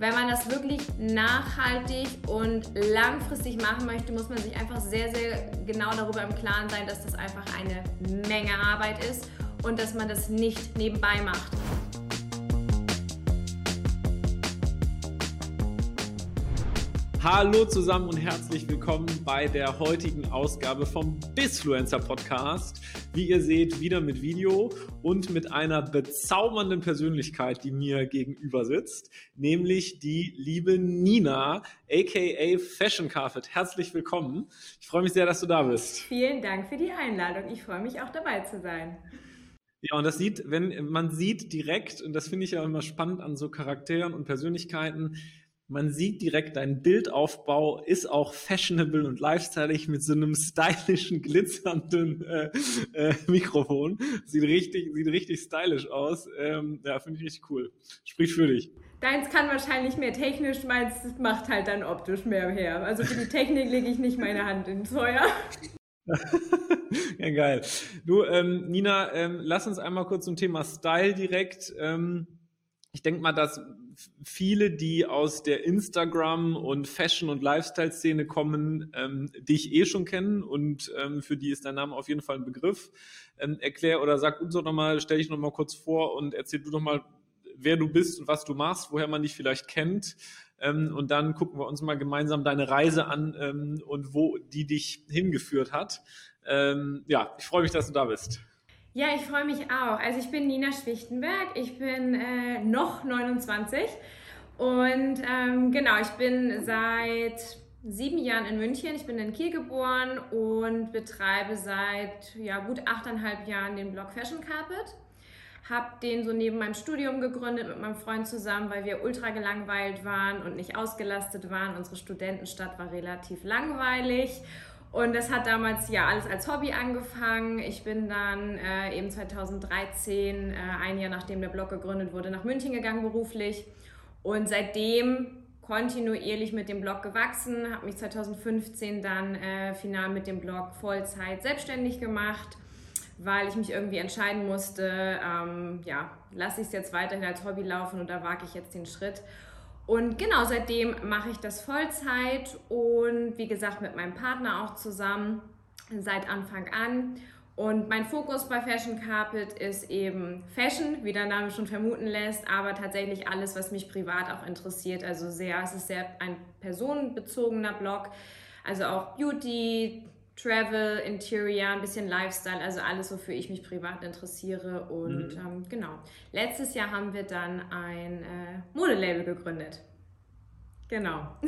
Wenn man das wirklich nachhaltig und langfristig machen möchte, muss man sich einfach sehr, sehr genau darüber im Klaren sein, dass das einfach eine Menge Arbeit ist und dass man das nicht nebenbei macht. Hallo zusammen und herzlich willkommen bei der heutigen Ausgabe vom Bisfluencer Podcast. Wie ihr seht, wieder mit Video und mit einer bezaubernden Persönlichkeit, die mir gegenüber sitzt, nämlich die liebe Nina, aka Fashion Carpet. Herzlich willkommen. Ich freue mich sehr, dass du da bist. Vielen Dank für die Einladung. Ich freue mich auch dabei zu sein. Ja, und das sieht, wenn man sieht direkt, und das finde ich ja immer spannend an so Charakteren und Persönlichkeiten, man sieht direkt, dein Bildaufbau ist auch fashionable und lifestyleig mit so einem stylischen, glitzernden äh, äh, Mikrofon. Sieht richtig, sieht richtig stylisch aus. Ähm, ja, finde ich richtig cool. Spricht für dich. Deins kann wahrscheinlich mehr technisch, meins macht halt dann optisch mehr her. Also für die Technik lege ich nicht meine Hand ins Feuer. ja, geil. Du, ähm, Nina, ähm, lass uns einmal kurz zum Thema Style direkt. Ähm, ich denke mal, dass viele, die aus der Instagram- und Fashion- und Lifestyle-Szene kommen, ähm, dich eh schon kennen und ähm, für die ist dein Name auf jeden Fall ein Begriff. Ähm, erklär oder sag uns doch nochmal, stell dich nochmal kurz vor und erzähl du doch mal, wer du bist und was du machst, woher man dich vielleicht kennt. Ähm, und dann gucken wir uns mal gemeinsam deine Reise an ähm, und wo die dich hingeführt hat. Ähm, ja, ich freue mich, dass du da bist. Ja, ich freue mich auch. Also ich bin Nina Schwichtenberg, ich bin äh, noch 29 und ähm, genau, ich bin seit sieben Jahren in München. Ich bin in Kiel geboren und betreibe seit ja, gut achteinhalb Jahren den Blog Fashion Carpet. Hab den so neben meinem Studium gegründet mit meinem Freund zusammen, weil wir ultra gelangweilt waren und nicht ausgelastet waren. Unsere Studentenstadt war relativ langweilig und das hat damals ja alles als Hobby angefangen. Ich bin dann äh, eben 2013, äh, ein Jahr nachdem der Blog gegründet wurde, nach München gegangen beruflich. Und seitdem kontinuierlich mit dem Blog gewachsen, habe mich 2015 dann äh, final mit dem Blog Vollzeit selbstständig gemacht, weil ich mich irgendwie entscheiden musste, ähm, ja, lasse ich es jetzt weiterhin als Hobby laufen oder wage ich jetzt den Schritt. Und genau seitdem mache ich das Vollzeit und wie gesagt mit meinem Partner auch zusammen seit Anfang an. Und mein Fokus bei Fashion Carpet ist eben Fashion, wie der Name schon vermuten lässt, aber tatsächlich alles, was mich privat auch interessiert. Also sehr, es ist sehr ein personenbezogener Blog. Also auch Beauty, Travel, Interior, ein bisschen Lifestyle, also alles, wofür ich mich privat interessiere. Und mhm. ähm, genau, letztes Jahr haben wir dann ein äh, Modelabel gegründet. Genau.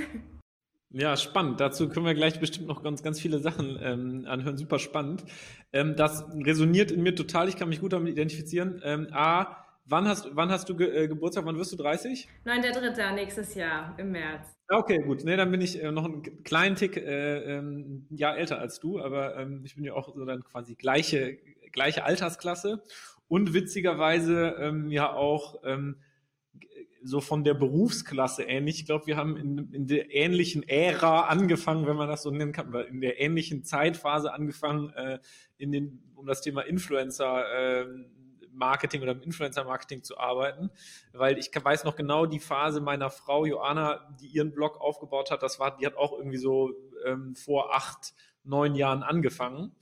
Ja, spannend. Dazu können wir gleich bestimmt noch ganz, ganz viele Sachen ähm, anhören. Super spannend. Ähm, das resoniert in mir total. Ich kann mich gut damit identifizieren. Ähm, A, wann hast, wann hast du Ge äh, Geburtstag? Wann wirst du 30? 9.3. nächstes Jahr im März. Okay, gut. Nee, dann bin ich äh, noch einen kleinen Tick äh, ähm, Jahr älter als du, aber ähm, ich bin ja auch so dann quasi gleiche, gleiche Altersklasse und witzigerweise ähm, ja auch ähm, so von der Berufsklasse ähnlich. Ich glaube, wir haben in, in der ähnlichen Ära angefangen, wenn man das so nennen kann, oder in der ähnlichen Zeitphase angefangen, äh, in den, um das Thema Influencer äh, Marketing oder im Influencer-Marketing zu arbeiten, weil ich weiß noch genau die Phase meiner Frau Joanna, die ihren Blog aufgebaut hat, das war, die hat auch irgendwie so ähm, vor acht, neun Jahren angefangen.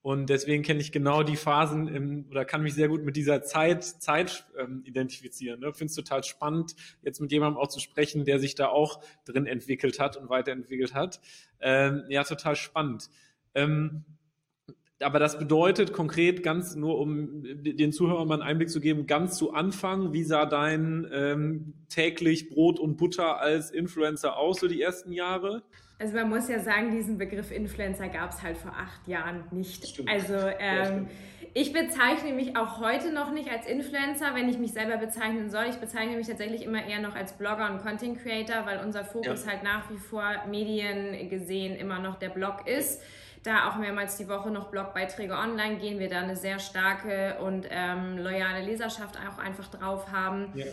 Und deswegen kenne ich genau die Phasen im, oder kann mich sehr gut mit dieser Zeit, Zeit ähm, identifizieren. Ne? Finde es total spannend, jetzt mit jemandem auch zu sprechen, der sich da auch drin entwickelt hat und weiterentwickelt hat. Ähm, ja, total spannend. Ähm, aber das bedeutet konkret ganz nur, um den Zuhörern mal einen Einblick zu geben, ganz zu Anfang, wie sah dein ähm, täglich Brot und Butter als Influencer aus, so die ersten Jahre? Also man muss ja sagen, diesen Begriff Influencer gab es halt vor acht Jahren nicht. Stimmt. Also ähm, ich bezeichne mich auch heute noch nicht als Influencer, wenn ich mich selber bezeichnen soll. Ich bezeichne mich tatsächlich immer eher noch als Blogger und Content Creator, weil unser Fokus ja. halt nach wie vor Medien gesehen immer noch der Blog ist. Ja da auch mehrmals die Woche noch Blogbeiträge online gehen, wir da eine sehr starke und ähm, loyale Leserschaft auch einfach drauf haben. Ja.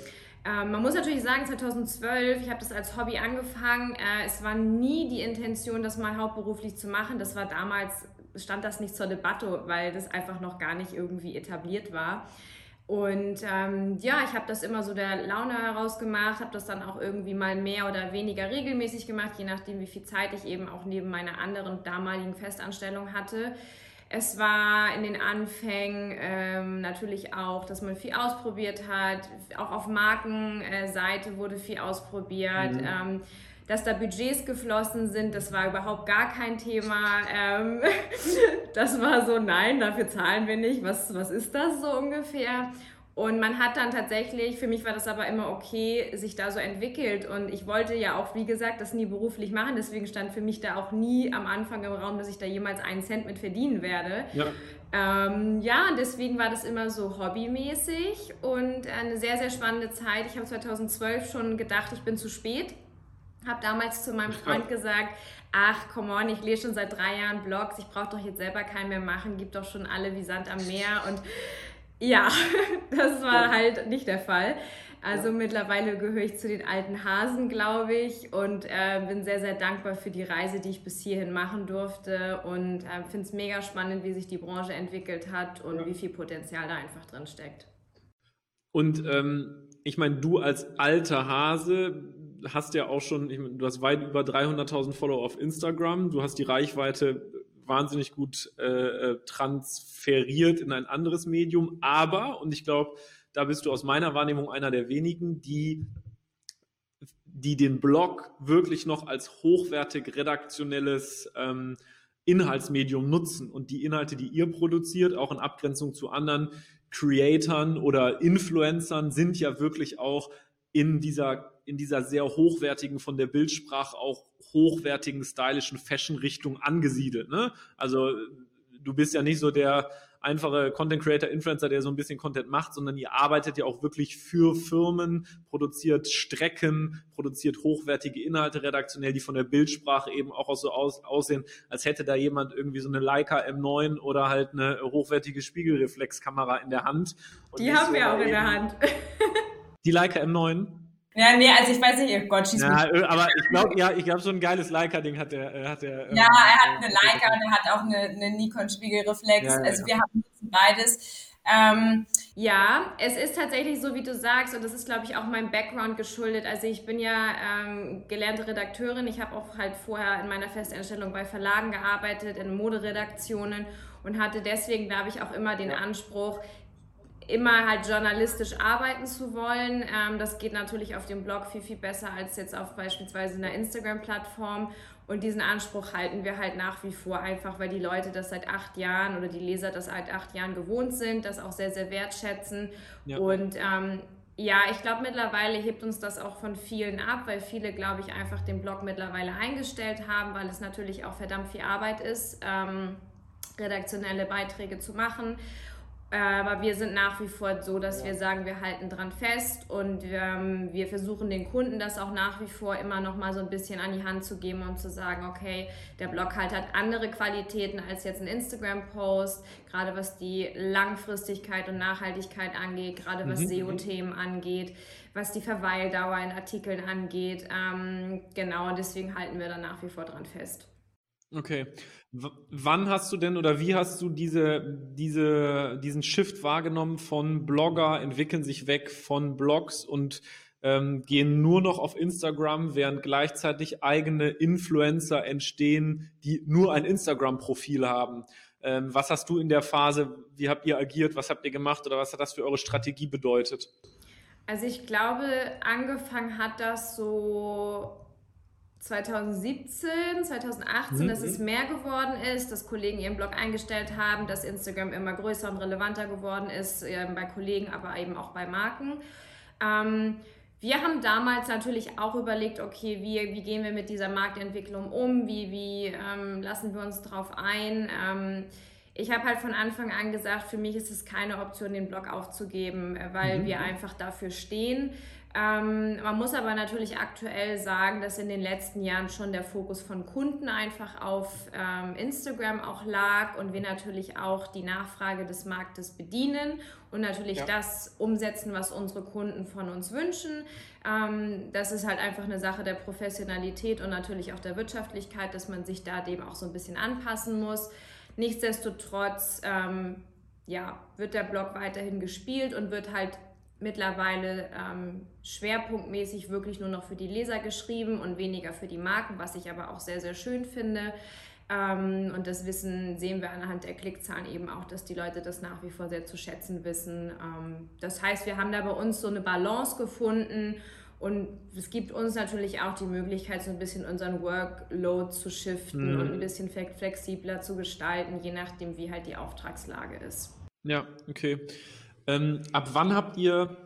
Ähm, man muss natürlich sagen, 2012, ich habe das als Hobby angefangen. Äh, es war nie die Intention, das mal hauptberuflich zu machen. Das war damals, stand das nicht zur Debatte, weil das einfach noch gar nicht irgendwie etabliert war. Und ähm, ja, ich habe das immer so der Laune herausgemacht, habe das dann auch irgendwie mal mehr oder weniger regelmäßig gemacht, je nachdem, wie viel Zeit ich eben auch neben meiner anderen damaligen Festanstellung hatte. Es war in den Anfängen ähm, natürlich auch, dass man viel ausprobiert hat. Auch auf Markenseite wurde viel ausprobiert. Mhm. Ähm, dass da Budgets geflossen sind, das war überhaupt gar kein Thema. Ähm, das war so, nein, dafür zahlen wir nicht. Was, was ist das so ungefähr? Und man hat dann tatsächlich, für mich war das aber immer okay, sich da so entwickelt. Und ich wollte ja auch, wie gesagt, das nie beruflich machen. Deswegen stand für mich da auch nie am Anfang im Raum, dass ich da jemals einen Cent mit verdienen werde. Ja. Ähm, ja, deswegen war das immer so hobbymäßig und eine sehr, sehr spannende Zeit. Ich habe 2012 schon gedacht, ich bin zu spät habe damals zu meinem Freund gesagt, ach, come on, ich lese schon seit drei Jahren Blogs, ich brauche doch jetzt selber keinen mehr machen, gibt doch schon alle wie Sand am Meer und ja, das war halt nicht der Fall. Also ja. mittlerweile gehöre ich zu den alten Hasen, glaube ich, und äh, bin sehr, sehr dankbar für die Reise, die ich bis hierhin machen durfte und äh, finde es mega spannend, wie sich die Branche entwickelt hat und ja. wie viel Potenzial da einfach drin steckt. Und ähm, ich meine, du als alter Hase hast ja auch schon, ich meine, du hast weit über 300.000 Follower auf Instagram, du hast die Reichweite wahnsinnig gut äh, äh, transferiert in ein anderes Medium, aber, und ich glaube, da bist du aus meiner Wahrnehmung einer der wenigen, die die den Blog wirklich noch als hochwertig redaktionelles ähm, Inhaltsmedium nutzen und die Inhalte, die ihr produziert, auch in Abgrenzung zu anderen Creatoren oder Influencern, sind ja wirklich auch in dieser, in dieser sehr hochwertigen, von der Bildsprache auch hochwertigen, stylischen Fashion-Richtung angesiedelt. Ne? Also du bist ja nicht so der einfache Content Creator, Influencer, der so ein bisschen Content macht, sondern ihr arbeitet ja auch wirklich für Firmen, produziert Strecken, produziert hochwertige Inhalte redaktionell, die von der Bildsprache eben auch so aus, aussehen, als hätte da jemand irgendwie so eine Leica M9 oder halt eine hochwertige Spiegelreflexkamera in der Hand. die haben wir auch in der Hand. Die Leica M9? Ja, nee, also ich weiß nicht, oh Gott, schieß ja, mich. Äh, aber ich glaube, ja, ich glaube, so ein geiles Leica-Ding hat er. Äh, hat er ja, ähm, er hat eine Leica und er hat auch eine, eine Nikon-Spiegelreflex. Ja, also wir haben beides. Ähm, ja, es ist tatsächlich so, wie du sagst, und das ist, glaube ich, auch meinem Background geschuldet. Also ich bin ja ähm, gelernte Redakteurin. Ich habe auch halt vorher in meiner Festanstellung bei Verlagen gearbeitet, in Moderedaktionen und hatte deswegen, glaube ich, auch immer den Anspruch, immer halt journalistisch arbeiten zu wollen. Ähm, das geht natürlich auf dem Blog viel, viel besser als jetzt auf beispielsweise einer Instagram-Plattform. Und diesen Anspruch halten wir halt nach wie vor einfach, weil die Leute das seit acht Jahren oder die Leser das seit acht Jahren gewohnt sind, das auch sehr, sehr wertschätzen. Ja. Und ähm, ja, ich glaube, mittlerweile hebt uns das auch von vielen ab, weil viele, glaube ich, einfach den Blog mittlerweile eingestellt haben, weil es natürlich auch verdammt viel Arbeit ist, ähm, redaktionelle Beiträge zu machen. Aber wir sind nach wie vor so, dass wir sagen, wir halten dran fest und wir, ähm, wir versuchen den Kunden das auch nach wie vor immer noch mal so ein bisschen an die Hand zu geben und zu sagen, okay, der Blog halt hat andere Qualitäten als jetzt ein Instagram-Post, gerade was die Langfristigkeit und Nachhaltigkeit angeht, gerade was mhm. SEO-Themen angeht, was die Verweildauer in Artikeln angeht. Ähm, genau, deswegen halten wir da nach wie vor dran fest. Okay. W wann hast du denn oder wie hast du diese, diese, diesen Shift wahrgenommen von Blogger entwickeln sich weg von Blogs und ähm, gehen nur noch auf Instagram, während gleichzeitig eigene Influencer entstehen, die nur ein Instagram-Profil haben? Ähm, was hast du in der Phase, wie habt ihr agiert, was habt ihr gemacht oder was hat das für eure Strategie bedeutet? Also ich glaube, angefangen hat das so 2017, 2018, mhm. dass es mehr geworden ist, dass Kollegen ihren Blog eingestellt haben, dass Instagram immer größer und relevanter geworden ist, äh, bei Kollegen, aber eben auch bei Marken. Ähm, wir haben damals natürlich auch überlegt, okay, wie, wie gehen wir mit dieser Marktentwicklung um, wie, wie ähm, lassen wir uns darauf ein. Ähm, ich habe halt von Anfang an gesagt, für mich ist es keine Option, den Blog aufzugeben, äh, weil mhm. wir einfach dafür stehen. Ähm, man muss aber natürlich aktuell sagen, dass in den letzten Jahren schon der Fokus von Kunden einfach auf ähm, Instagram auch lag und wir natürlich auch die Nachfrage des Marktes bedienen und natürlich ja. das umsetzen, was unsere Kunden von uns wünschen. Ähm, das ist halt einfach eine Sache der Professionalität und natürlich auch der Wirtschaftlichkeit, dass man sich da dem auch so ein bisschen anpassen muss. Nichtsdestotrotz ähm, ja, wird der Blog weiterhin gespielt und wird halt mittlerweile ähm, schwerpunktmäßig wirklich nur noch für die Leser geschrieben und weniger für die Marken, was ich aber auch sehr, sehr schön finde. Ähm, und das Wissen sehen wir anhand der Klickzahlen eben auch, dass die Leute das nach wie vor sehr zu schätzen wissen. Ähm, das heißt, wir haben da bei uns so eine Balance gefunden und es gibt uns natürlich auch die Möglichkeit, so ein bisschen unseren Workload zu shiften mhm. und ein bisschen flexibler zu gestalten, je nachdem, wie halt die Auftragslage ist. Ja, okay. Ähm, ab wann habt ihr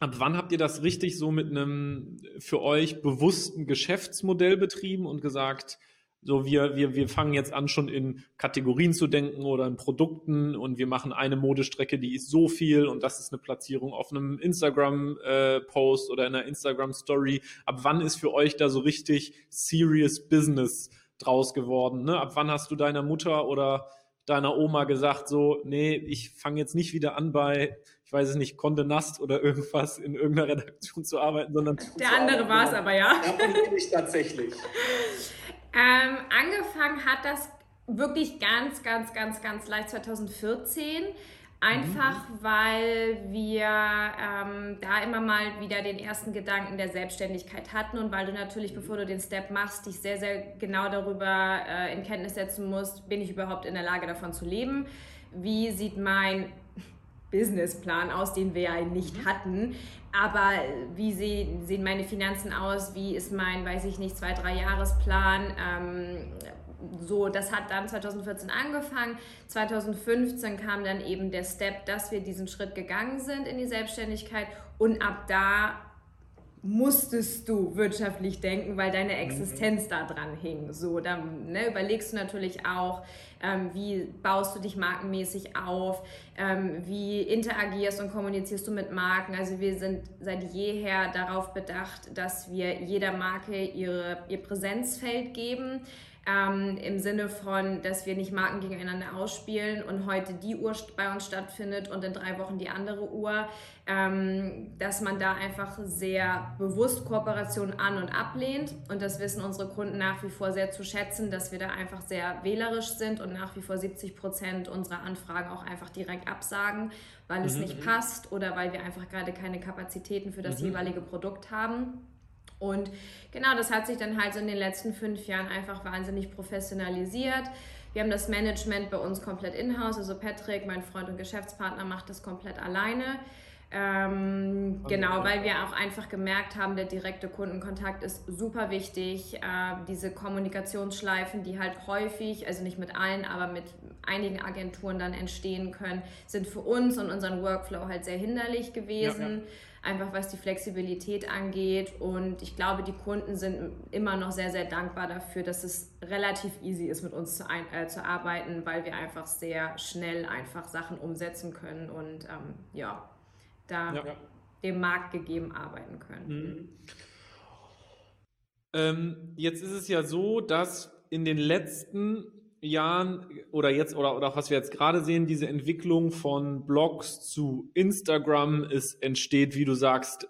Ab wann habt ihr das richtig so mit einem für euch bewussten Geschäftsmodell betrieben und gesagt, so, wir, wir, wir fangen jetzt an, schon in Kategorien zu denken oder in Produkten und wir machen eine Modestrecke, die ist so viel und das ist eine Platzierung auf einem Instagram-Post äh, oder in einer Instagram-Story. Ab wann ist für euch da so richtig serious Business draus geworden? Ne? Ab wann hast du deiner Mutter oder deiner Oma gesagt, so, nee, ich fange jetzt nicht wieder an bei, ich weiß es nicht, Conde Nast oder irgendwas in irgendeiner Redaktion zu arbeiten, sondern. Der andere war es aber, ja. Bin ich tatsächlich. Ähm, angefangen hat das wirklich ganz, ganz, ganz, ganz leicht 2014. Einfach mhm. weil wir ähm, da immer mal wieder den ersten Gedanken der Selbstständigkeit hatten und weil du natürlich, mhm. bevor du den Step machst, dich sehr, sehr genau darüber äh, in Kenntnis setzen musst, bin ich überhaupt in der Lage davon zu leben? Wie sieht mein Businessplan aus, den wir ja nicht mhm. hatten. Aber wie sehen, sehen meine Finanzen aus? Wie ist mein, weiß ich nicht, zwei, drei Jahresplan? Ähm, so, das hat dann 2014 angefangen. 2015 kam dann eben der Step, dass wir diesen Schritt gegangen sind in die Selbstständigkeit und ab da musstest du wirtschaftlich denken, weil deine Existenz da dran hing. So, dann ne, überlegst du natürlich auch, ähm, wie baust du dich markenmäßig auf, ähm, wie interagierst und kommunizierst du mit Marken. Also wir sind seit jeher darauf bedacht, dass wir jeder Marke ihre, ihr Präsenzfeld geben ähm, im Sinne von, dass wir nicht Marken gegeneinander ausspielen und heute die Uhr bei uns stattfindet und in drei Wochen die andere Uhr, ähm, dass man da einfach sehr bewusst Kooperationen an- und ablehnt und das wissen unsere Kunden nach wie vor sehr zu schätzen, dass wir da einfach sehr wählerisch sind und nach wie vor 70 Prozent unserer Anfragen auch einfach direkt absagen, weil mhm. es nicht mhm. passt oder weil wir einfach gerade keine Kapazitäten für das mhm. jeweilige Produkt haben. Und genau, das hat sich dann halt so in den letzten fünf Jahren einfach wahnsinnig professionalisiert. Wir haben das Management bei uns komplett in-house. Also Patrick, mein Freund und Geschäftspartner, macht das komplett alleine. Ähm, genau, weil wir auch einfach gemerkt haben, der direkte Kundenkontakt ist super wichtig. Äh, diese Kommunikationsschleifen, die halt häufig, also nicht mit allen, aber mit einigen Agenturen dann entstehen können, sind für uns und unseren Workflow halt sehr hinderlich gewesen. Ja, ja einfach was die Flexibilität angeht. Und ich glaube, die Kunden sind immer noch sehr, sehr dankbar dafür, dass es relativ easy ist, mit uns zu, ein, äh, zu arbeiten, weil wir einfach sehr schnell einfach Sachen umsetzen können und ähm, ja, da ja. dem Markt gegeben arbeiten können. Mhm. Ähm, jetzt ist es ja so, dass in den letzten Jahren oder jetzt oder, oder was wir jetzt gerade sehen, diese Entwicklung von Blogs zu Instagram, es entsteht, wie du sagst,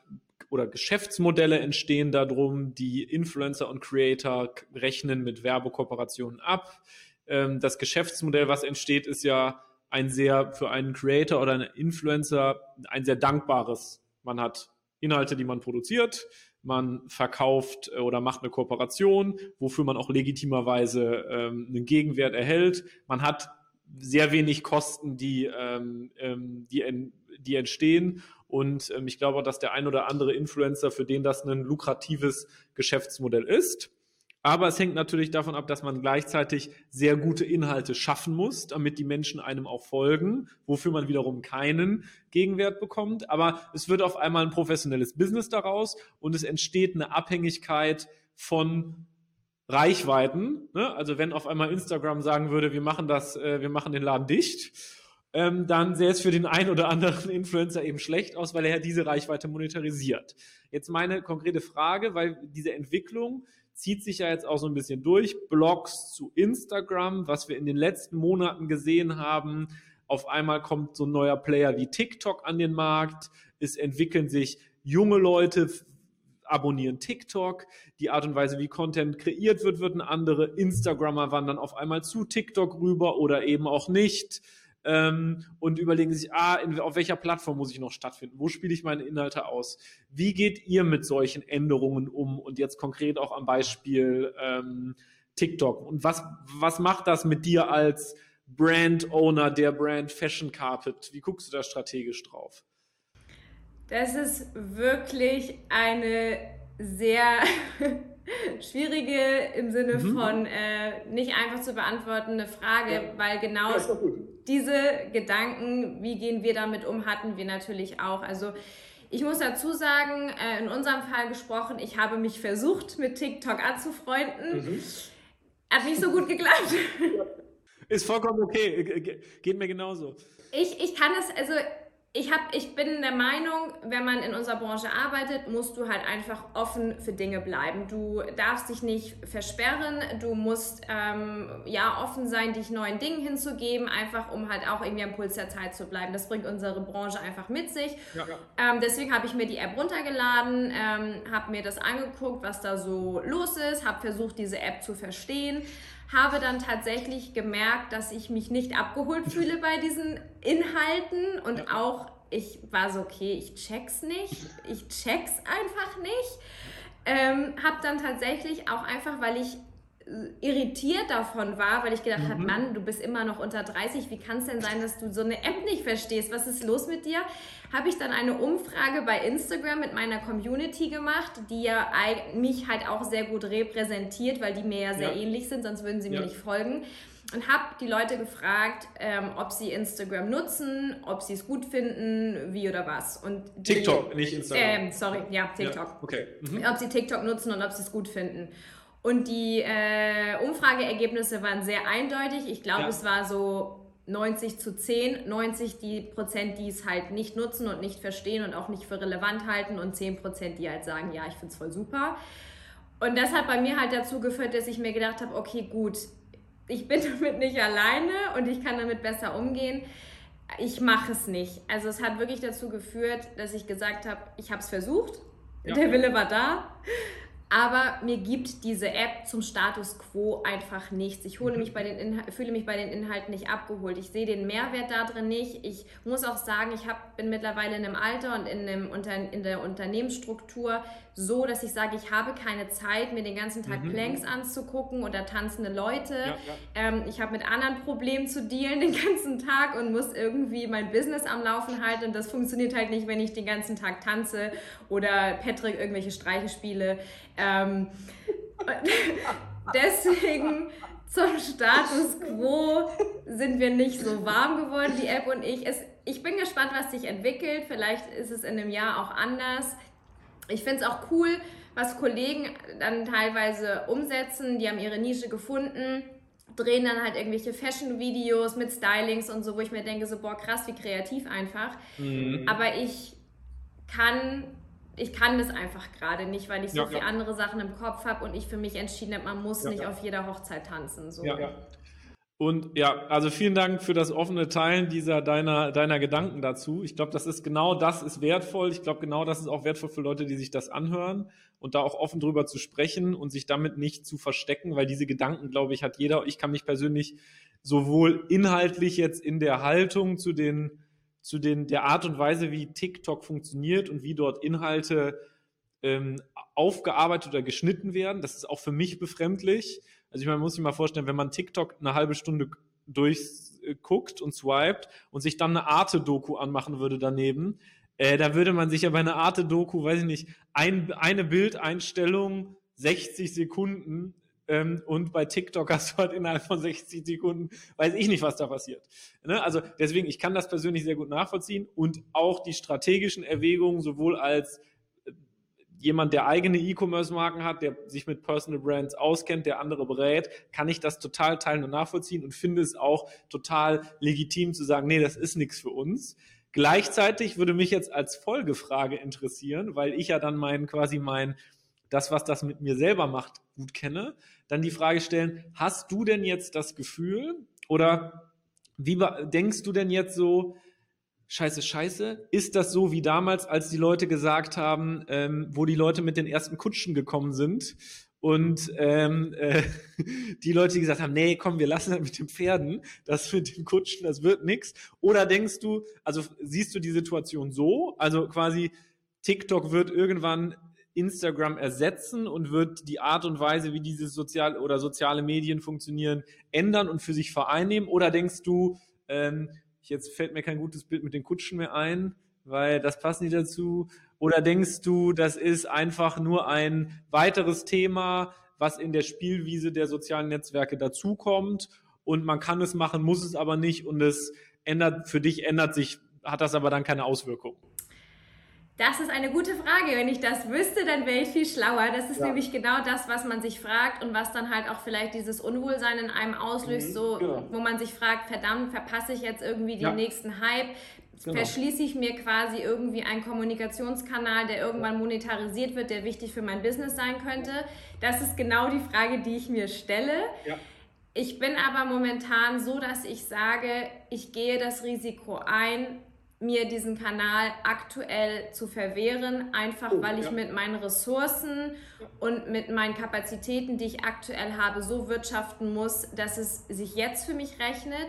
oder Geschäftsmodelle entstehen darum, die Influencer und Creator rechnen mit Werbekooperationen ab. Ähm, das Geschäftsmodell, was entsteht, ist ja ein sehr für einen Creator oder einen Influencer ein sehr dankbares. Man hat Inhalte, die man produziert, man verkauft äh, oder macht eine Kooperation, wofür man auch legitimerweise ähm, einen Gegenwert erhält. Man hat sehr wenig Kosten, die, ähm, ähm die, die entstehen. Und ähm, ich glaube, dass der ein oder andere Influencer, für den das ein lukratives Geschäftsmodell ist. Aber es hängt natürlich davon ab, dass man gleichzeitig sehr gute Inhalte schaffen muss, damit die Menschen einem auch folgen, wofür man wiederum keinen Gegenwert bekommt. Aber es wird auf einmal ein professionelles Business daraus und es entsteht eine Abhängigkeit von Reichweiten. Ne? Also wenn auf einmal Instagram sagen würde, wir machen das, äh, wir machen den Laden dicht, ähm, dann sähe es für den einen oder anderen Influencer eben schlecht aus, weil er ja diese Reichweite monetarisiert. Jetzt meine konkrete Frage, weil diese Entwicklung zieht sich ja jetzt auch so ein bisschen durch. Blogs zu Instagram, was wir in den letzten Monaten gesehen haben. Auf einmal kommt so ein neuer Player wie TikTok an den Markt. Es entwickeln sich junge Leute, abonnieren TikTok. Die Art und Weise, wie Content kreiert wird, wird eine andere. Instagrammer wandern auf einmal zu TikTok rüber oder eben auch nicht. Ähm, und überlegen sich, ah, in, auf welcher Plattform muss ich noch stattfinden? Wo spiele ich meine Inhalte aus? Wie geht ihr mit solchen Änderungen um? Und jetzt konkret auch am Beispiel ähm, TikTok. Und was, was macht das mit dir als Brand Owner der Brand Fashion Carpet? Wie guckst du da strategisch drauf? Das ist wirklich eine sehr schwierige im Sinne mhm. von äh, nicht einfach zu beantwortende Frage, ja. weil genau ja, diese Gedanken, wie gehen wir damit um, hatten wir natürlich auch. Also ich muss dazu sagen, äh, in unserem Fall gesprochen, ich habe mich versucht, mit TikTok anzufreunden. Mhm. Hat nicht so gut geklappt. Ist vollkommen okay. Geht mir genauso. Ich, ich kann es, also ich, hab, ich bin der Meinung, wenn man in unserer Branche arbeitet, musst du halt einfach offen für Dinge bleiben. Du darfst dich nicht versperren, du musst ähm, ja offen sein, dich neuen Dingen hinzugeben, einfach um halt auch irgendwie am Puls der Zeit zu bleiben. Das bringt unsere Branche einfach mit sich. Ja, ja. Ähm, deswegen habe ich mir die App runtergeladen, ähm, habe mir das angeguckt, was da so los ist, habe versucht, diese App zu verstehen habe dann tatsächlich gemerkt, dass ich mich nicht abgeholt fühle bei diesen Inhalten und ja. auch ich war so, okay, ich check's nicht, ich check's einfach nicht. Ähm, habe dann tatsächlich auch einfach, weil ich irritiert davon war, weil ich gedacht mhm. habe, Mann, du bist immer noch unter 30, wie kann es denn sein, dass du so eine App nicht verstehst? Was ist los mit dir? Habe ich dann eine Umfrage bei Instagram mit meiner Community gemacht, die ja mich halt auch sehr gut repräsentiert, weil die mir ja sehr ja. ähnlich sind, sonst würden sie mir nicht folgen. Und habe die Leute gefragt, ähm, ob sie Instagram nutzen, ob sie es gut finden, wie oder was. Und die, TikTok, nicht Instagram. Ähm, sorry, ja, TikTok. Ja, okay. Mhm. Ob sie TikTok nutzen und ob sie es gut finden. Und die äh, Umfrageergebnisse waren sehr eindeutig. Ich glaube, ja. es war so 90 zu 10. 90 die Prozent, die es halt nicht nutzen und nicht verstehen und auch nicht für relevant halten und 10 Prozent, die halt sagen, ja, ich finde es voll super. Und das hat bei mir halt dazu geführt, dass ich mir gedacht habe, okay, gut, ich bin damit nicht alleine und ich kann damit besser umgehen. Ich mache es nicht. Also es hat wirklich dazu geführt, dass ich gesagt habe, ich habe es versucht, ja. der Wille war da. Aber mir gibt diese App zum Status quo einfach nichts. Ich hole mhm. mich bei den fühle mich bei den Inhalten nicht abgeholt. Ich sehe den Mehrwert da drin nicht. Ich muss auch sagen, ich hab, bin mittlerweile in einem Alter und in, einem Unter in der Unternehmensstruktur so, dass ich sage, ich habe keine Zeit, mir den ganzen Tag mhm. Planks anzugucken oder tanzende Leute. Ja. Ähm, ich habe mit anderen Problemen zu dealen den ganzen Tag und muss irgendwie mein Business am Laufen halten. Und das funktioniert halt nicht, wenn ich den ganzen Tag tanze oder Patrick irgendwelche Streiche spiele. Ähm, deswegen zum Status quo sind wir nicht so warm geworden, die App und ich. Es, ich bin gespannt, was sich entwickelt. Vielleicht ist es in einem Jahr auch anders. Ich finde es auch cool, was Kollegen dann teilweise umsetzen. Die haben ihre Nische gefunden, drehen dann halt irgendwelche Fashion-Videos mit Stylings und so, wo ich mir denke, so, boah, krass, wie kreativ einfach. Mhm. Aber ich kann ich kann das einfach gerade nicht, weil ich so ja, viele ja. andere Sachen im Kopf habe und ich für mich entschieden habe, man muss ja, nicht auf jeder Hochzeit tanzen. So. Ja, Und ja, also vielen Dank für das offene Teilen dieser deiner, deiner Gedanken dazu. Ich glaube, das ist genau das ist wertvoll. Ich glaube, genau das ist auch wertvoll für Leute, die sich das anhören und da auch offen drüber zu sprechen und sich damit nicht zu verstecken, weil diese Gedanken, glaube ich, hat jeder. Ich kann mich persönlich sowohl inhaltlich jetzt in der Haltung zu den zu den, der Art und Weise, wie TikTok funktioniert und wie dort Inhalte ähm, aufgearbeitet oder geschnitten werden. Das ist auch für mich befremdlich. Also ich meine, man muss sich mal vorstellen, wenn man TikTok eine halbe Stunde durchguckt und swiped und sich dann eine Arte-Doku anmachen würde daneben, äh, da würde man sich ja bei einer Arte-Doku, weiß ich nicht, ein, eine Bildeinstellung 60 Sekunden ähm, und bei TikTok hast du halt innerhalb von 60 Sekunden, weiß ich nicht, was da passiert. Ne? Also deswegen, ich kann das persönlich sehr gut nachvollziehen und auch die strategischen Erwägungen, sowohl als äh, jemand, der eigene E-Commerce-Marken hat, der sich mit Personal Brands auskennt, der andere berät, kann ich das total teilen und nachvollziehen und finde es auch total legitim zu sagen, nee, das ist nichts für uns. Gleichzeitig würde mich jetzt als Folgefrage interessieren, weil ich ja dann mein quasi mein das, was das mit mir selber macht, gut kenne, dann die Frage stellen, hast du denn jetzt das Gefühl oder wie denkst du denn jetzt so, scheiße, scheiße, ist das so wie damals, als die Leute gesagt haben, ähm, wo die Leute mit den ersten Kutschen gekommen sind und ähm, äh, die Leute, die gesagt haben, nee, komm, wir lassen das mit den Pferden, das mit den Kutschen, das wird nix. Oder denkst du, also siehst du die Situation so, also quasi TikTok wird irgendwann Instagram ersetzen und wird die Art und Weise, wie diese sozial oder soziale Medien funktionieren, ändern und für sich vereinnehmen? Oder denkst du, ähm, jetzt fällt mir kein gutes Bild mit den Kutschen mehr ein, weil das passt nicht dazu? Oder denkst du, das ist einfach nur ein weiteres Thema, was in der Spielwiese der sozialen Netzwerke dazukommt und man kann es machen, muss es aber nicht und es ändert, für dich ändert sich, hat das aber dann keine Auswirkung? Das ist eine gute Frage. Wenn ich das wüsste, dann wäre ich viel schlauer. Das ist ja. nämlich genau das, was man sich fragt und was dann halt auch vielleicht dieses Unwohlsein in einem auslöst, mhm, so genau. wo man sich fragt, verdammt, verpasse ich jetzt irgendwie den ja. nächsten Hype? Genau. Verschließe ich mir quasi irgendwie einen Kommunikationskanal, der irgendwann monetarisiert wird, der wichtig für mein Business sein könnte? Das ist genau die Frage, die ich mir stelle. Ja. Ich bin aber momentan so, dass ich sage, ich gehe das Risiko ein, mir diesen Kanal aktuell zu verwehren, einfach oh, weil ich ja. mit meinen Ressourcen und mit meinen Kapazitäten, die ich aktuell habe, so wirtschaften muss, dass es sich jetzt für mich rechnet.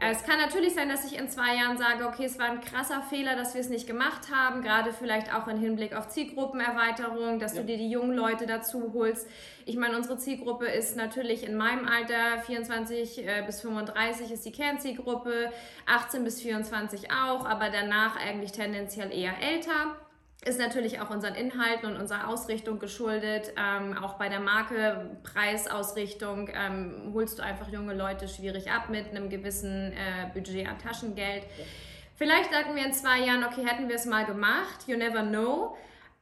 Es kann natürlich sein, dass ich in zwei Jahren sage, okay, es war ein krasser Fehler, dass wir es nicht gemacht haben, gerade vielleicht auch im Hinblick auf Zielgruppenerweiterung, dass ja. du dir die jungen Leute dazu holst. Ich meine, unsere Zielgruppe ist natürlich in meinem Alter 24 äh, bis 35 ist die Kernzielgruppe, 18 bis 24 auch, aber danach eigentlich tendenziell eher älter. Ist natürlich auch unseren Inhalten und unserer Ausrichtung geschuldet. Ähm, auch bei der Marke, Preisausrichtung, ähm, holst du einfach junge Leute schwierig ab mit einem gewissen äh, Budget an Taschengeld. Vielleicht sagen wir in zwei Jahren, okay, hätten wir es mal gemacht, you never know.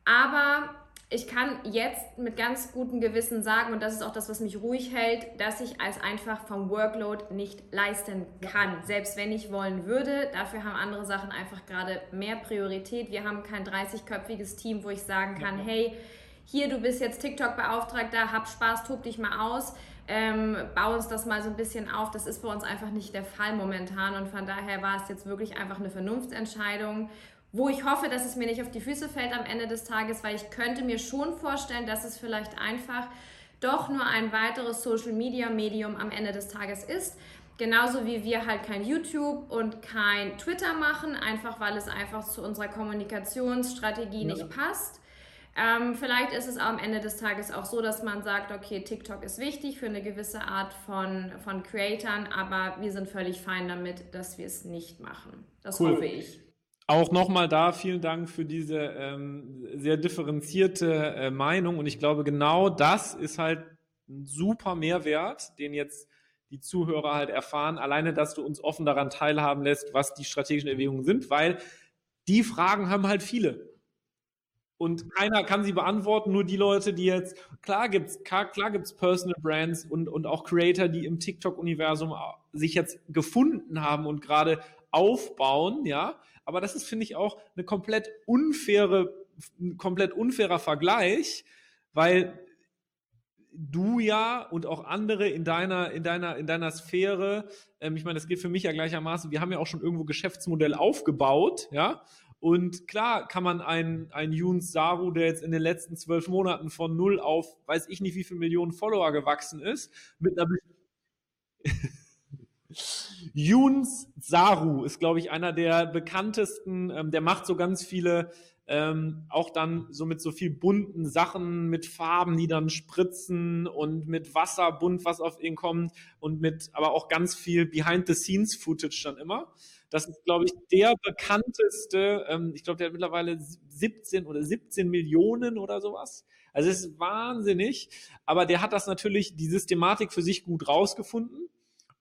Aber ich kann jetzt mit ganz gutem Gewissen sagen, und das ist auch das, was mich ruhig hält, dass ich als einfach vom Workload nicht leisten kann. Selbst wenn ich wollen würde. Dafür haben andere Sachen einfach gerade mehr Priorität. Wir haben kein 30-köpfiges Team, wo ich sagen kann, hey, hier, du bist jetzt TikTok-Beauftragter, hab Spaß, tob dich mal aus. Ähm, bau uns das mal so ein bisschen auf. Das ist bei uns einfach nicht der Fall momentan und von daher war es jetzt wirklich einfach eine Vernunftsentscheidung wo ich hoffe, dass es mir nicht auf die Füße fällt am Ende des Tages, weil ich könnte mir schon vorstellen, dass es vielleicht einfach doch nur ein weiteres Social-Media-Medium am Ende des Tages ist. Genauso wie wir halt kein YouTube und kein Twitter machen, einfach weil es einfach zu unserer Kommunikationsstrategie ja. nicht passt. Ähm, vielleicht ist es am Ende des Tages auch so, dass man sagt, okay, TikTok ist wichtig für eine gewisse Art von, von Creatern, aber wir sind völlig fein damit, dass wir es nicht machen. Das cool. hoffe ich. Auch nochmal da vielen Dank für diese ähm, sehr differenzierte äh, Meinung. Und ich glaube, genau das ist halt ein super Mehrwert, den jetzt die Zuhörer halt erfahren. Alleine, dass du uns offen daran teilhaben lässt, was die strategischen Erwägungen sind, weil die Fragen haben halt viele. Und keiner kann sie beantworten, nur die Leute, die jetzt, klar gibt's, klar, gibt's Personal Brands und, und auch Creator, die im TikTok-Universum sich jetzt gefunden haben und gerade aufbauen, ja. Aber das ist, finde ich, auch eine komplett unfaire, ein komplett unfairer Vergleich, weil du ja und auch andere in deiner, in deiner, in deiner Sphäre, ähm, ich meine, das geht für mich ja gleichermaßen, wir haben ja auch schon irgendwo Geschäftsmodell aufgebaut, ja. Und klar kann man einen, einen Yunus Saru, der jetzt in den letzten zwölf Monaten von null auf, weiß ich nicht, wie viele Millionen Follower gewachsen ist, mit einer Yuns Saru ist, glaube ich, einer der bekanntesten. Ähm, der macht so ganz viele, ähm, auch dann so mit so viel bunten Sachen, mit Farben, die dann spritzen und mit Wasser bunt, was auf ihn kommt und mit aber auch ganz viel Behind-the-Scenes-Footage dann immer. Das ist, glaube ich, der bekannteste. Ähm, ich glaube, der hat mittlerweile 17 oder 17 Millionen oder sowas. Also es ist wahnsinnig. Aber der hat das natürlich, die Systematik für sich gut rausgefunden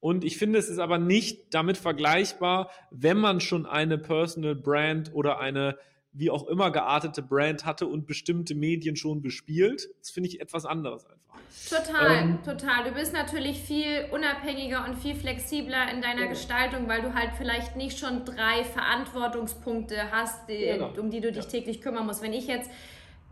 und ich finde, es ist aber nicht damit vergleichbar, wenn man schon eine Personal Brand oder eine wie auch immer geartete Brand hatte und bestimmte Medien schon bespielt. Das finde ich etwas anderes einfach. Total, ähm, total. Du bist natürlich viel unabhängiger und viel flexibler in deiner ja. Gestaltung, weil du halt vielleicht nicht schon drei Verantwortungspunkte hast, die, genau. um die du dich ja. täglich kümmern musst. Wenn ich jetzt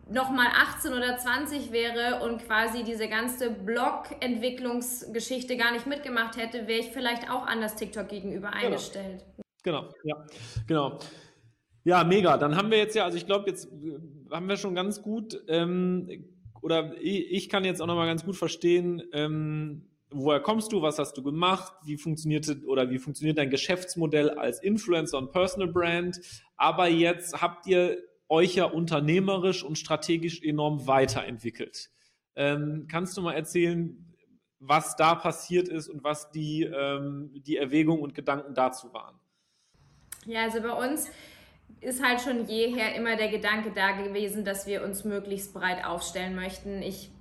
nochmal 18 oder 20 wäre und quasi diese ganze Blog-Entwicklungsgeschichte gar nicht mitgemacht hätte, wäre ich vielleicht auch anders TikTok gegenüber genau. eingestellt. Genau, ja, genau. Ja, mega. Dann haben wir jetzt ja, also ich glaube, jetzt haben wir schon ganz gut ähm, oder ich, ich kann jetzt auch nochmal ganz gut verstehen, ähm, woher kommst du, was hast du gemacht, wie funktionierte oder wie funktioniert dein Geschäftsmodell als Influencer und Personal Brand. Aber jetzt habt ihr euch ja unternehmerisch und strategisch enorm weiterentwickelt. Ähm, kannst du mal erzählen, was da passiert ist und was die, ähm, die Erwägungen und Gedanken dazu waren? Ja, also bei uns ist halt schon jeher immer der Gedanke da gewesen, dass wir uns möglichst breit aufstellen möchten. Ich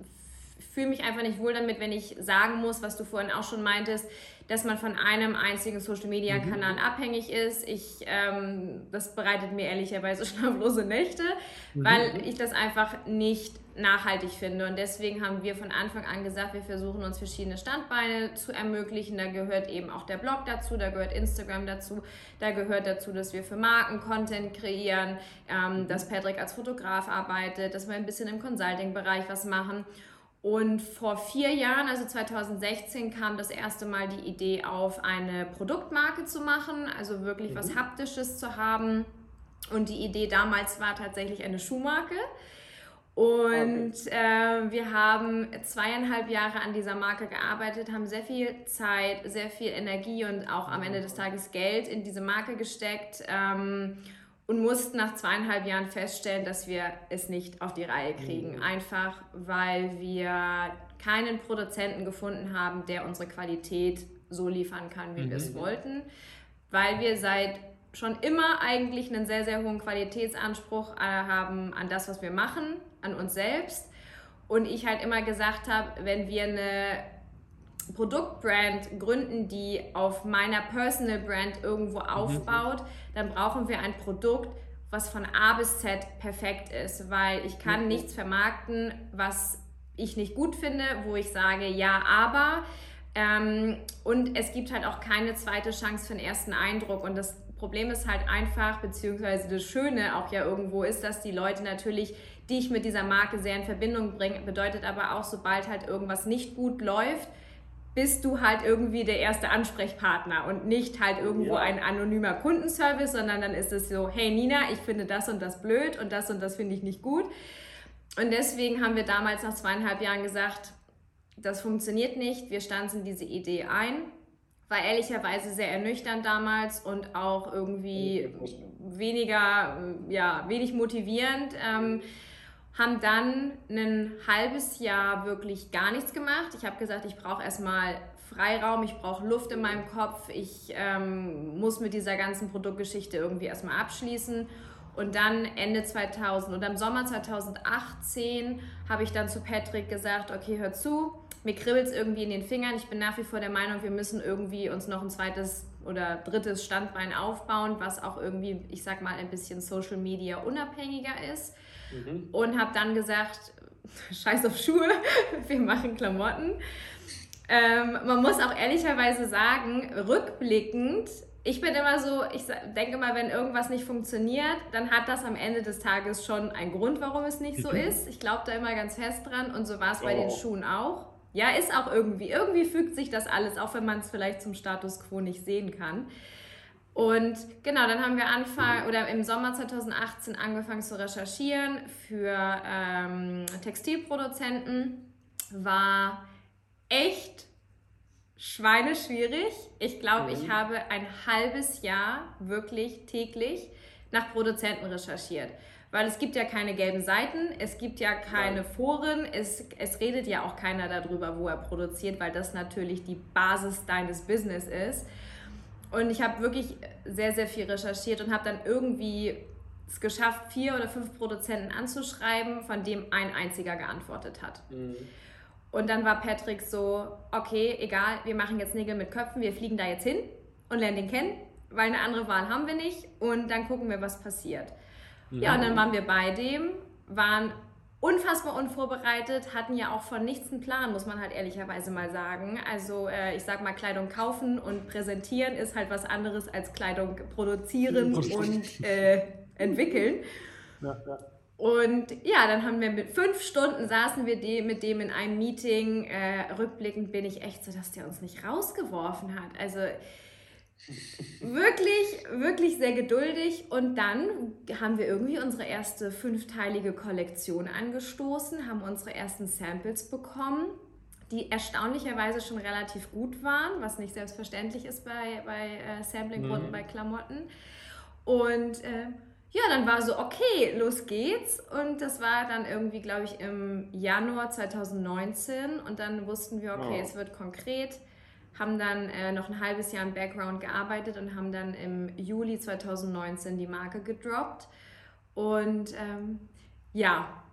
fühle mich einfach nicht wohl damit, wenn ich sagen muss, was du vorhin auch schon meintest, dass man von einem einzigen Social-Media-Kanal mhm. abhängig ist. Ich, ähm, das bereitet mir ehrlicherweise schlaflose Nächte, mhm. weil ich das einfach nicht nachhaltig finde. Und deswegen haben wir von Anfang an gesagt, wir versuchen uns verschiedene Standbeine zu ermöglichen. Da gehört eben auch der Blog dazu, da gehört Instagram dazu, da gehört dazu, dass wir für Marken Content kreieren, ähm, dass Patrick als Fotograf arbeitet, dass wir ein bisschen im Consulting-Bereich was machen. Und vor vier Jahren, also 2016, kam das erste Mal die Idee auf, eine Produktmarke zu machen, also wirklich mhm. was Haptisches zu haben. Und die Idee damals war tatsächlich eine Schuhmarke. Und okay. äh, wir haben zweieinhalb Jahre an dieser Marke gearbeitet, haben sehr viel Zeit, sehr viel Energie und auch am Ende des Tages Geld in diese Marke gesteckt. Ähm, und mussten nach zweieinhalb Jahren feststellen, dass wir es nicht auf die Reihe kriegen. Mhm. Einfach weil wir keinen Produzenten gefunden haben, der unsere Qualität so liefern kann, wie mhm. wir es mhm. wollten. Weil wir seit schon immer eigentlich einen sehr, sehr hohen Qualitätsanspruch äh, haben an das, was wir machen, an uns selbst. Und ich halt immer gesagt habe, wenn wir eine Produktbrand gründen, die auf meiner Personal Brand irgendwo mhm. aufbaut, mhm. dann brauchen wir ein Produkt, was von A bis Z perfekt ist, weil ich kann mhm. nichts vermarkten, was ich nicht gut finde, wo ich sage, ja, aber. Ähm, und es gibt halt auch keine zweite Chance für den ersten Eindruck. Und das Problem ist halt einfach, beziehungsweise das Schöne auch ja irgendwo ist, dass die Leute natürlich dich mit dieser Marke sehr in Verbindung bringen, bedeutet aber auch, sobald halt irgendwas nicht gut läuft, bist du halt irgendwie der erste Ansprechpartner und nicht halt irgendwo ja. ein anonymer Kundenservice, sondern dann ist es so, hey Nina, ich finde das und das blöd und das und das finde ich nicht gut. Und deswegen haben wir damals nach zweieinhalb Jahren gesagt, das funktioniert nicht, wir stanzen diese Idee ein. War ehrlicherweise sehr ernüchternd damals und auch irgendwie weniger, ja, wenig motivierend. Ähm, haben dann ein halbes Jahr wirklich gar nichts gemacht. Ich habe gesagt, ich brauche erstmal Freiraum, ich brauche Luft in meinem Kopf, ich ähm, muss mit dieser ganzen Produktgeschichte irgendwie erstmal abschließen. Und dann Ende 2000 oder im Sommer 2018 habe ich dann zu Patrick gesagt, okay, hör zu, mir kribbelt es irgendwie in den Fingern. Ich bin nach wie vor der Meinung, wir müssen irgendwie uns noch ein zweites oder drittes Standbein aufbauen, was auch irgendwie, ich sag mal, ein bisschen Social Media unabhängiger ist mhm. und habe dann gesagt, scheiß auf Schuhe, wir machen Klamotten. Ähm, man muss auch ehrlicherweise sagen, rückblickend, ich bin immer so, ich denke mal, wenn irgendwas nicht funktioniert, dann hat das am Ende des Tages schon einen Grund, warum es nicht so ist. Ich glaube da immer ganz fest dran und so war es bei den oh. Schuhen auch. Ja, ist auch irgendwie. Irgendwie fügt sich das alles, auch wenn man es vielleicht zum Status quo nicht sehen kann. Und genau, dann haben wir Anfang oder im Sommer 2018 angefangen zu recherchieren für ähm, Textilproduzenten. War echt schweineschwierig. Ich glaube, mhm. ich habe ein halbes Jahr wirklich täglich nach Produzenten recherchiert. Weil es gibt ja keine gelben Seiten, es gibt ja keine Foren, es, es redet ja auch keiner darüber, wo er produziert, weil das natürlich die Basis deines Business ist. Und ich habe wirklich sehr, sehr viel recherchiert und habe dann irgendwie es geschafft, vier oder fünf Produzenten anzuschreiben, von dem ein einziger geantwortet hat. Mhm. Und dann war Patrick so, okay, egal, wir machen jetzt Nägel mit Köpfen, wir fliegen da jetzt hin und lernen den kennen, weil eine andere Wahl haben wir nicht und dann gucken wir, was passiert. Mhm. Ja, und dann waren wir bei dem, waren unfassbar unvorbereitet, hatten ja auch von nichts einen Plan, muss man halt ehrlicherweise mal sagen. Also äh, ich sag mal, Kleidung kaufen und präsentieren ist halt was anderes als Kleidung produzieren und äh, entwickeln. Ja, ja. Und ja, dann haben wir mit fünf Stunden saßen wir de mit dem in einem Meeting. Äh, rückblickend bin ich echt so, dass der uns nicht rausgeworfen hat. Also wirklich, wirklich sehr geduldig. Und dann haben wir irgendwie unsere erste fünfteilige Kollektion angestoßen, haben unsere ersten Samples bekommen, die erstaunlicherweise schon relativ gut waren, was nicht selbstverständlich ist bei, bei äh, Sampling-Runden, mhm. bei Klamotten. Und äh, ja, dann war so, okay, los geht's. Und das war dann irgendwie, glaube ich, im Januar 2019. Und dann wussten wir, okay, oh. es wird konkret haben dann äh, noch ein halbes Jahr im Background gearbeitet und haben dann im Juli 2019 die Marke gedroppt. Und ähm, ja,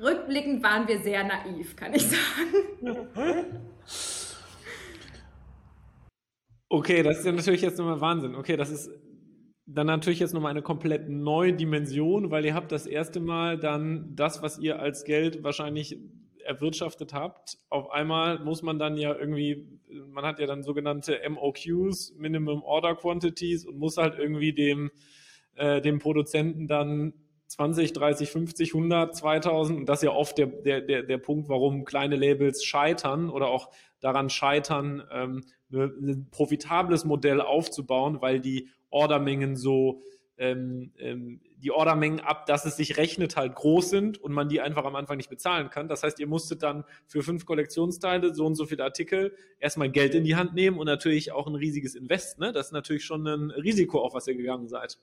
rückblickend waren wir sehr naiv, kann ich sagen. Okay, das ist ja natürlich jetzt nochmal Wahnsinn. Okay, das ist dann natürlich jetzt nochmal eine komplett neue Dimension, weil ihr habt das erste Mal dann das, was ihr als Geld wahrscheinlich erwirtschaftet habt, auf einmal muss man dann ja irgendwie, man hat ja dann sogenannte MOQs, Minimum Order Quantities und muss halt irgendwie dem, äh, dem Produzenten dann 20, 30, 50, 100, 2000 und das ist ja oft der, der, der, der Punkt, warum kleine Labels scheitern oder auch daran scheitern, ähm, ein profitables Modell aufzubauen, weil die Ordermengen so ähm, ähm, die Ordermengen ab, dass es sich rechnet, halt groß sind und man die einfach am Anfang nicht bezahlen kann. Das heißt, ihr musstet dann für fünf Kollektionsteile so und so viele Artikel erstmal Geld in die Hand nehmen und natürlich auch ein riesiges Invest. Ne? Das ist natürlich schon ein Risiko, auf was ihr gegangen seid.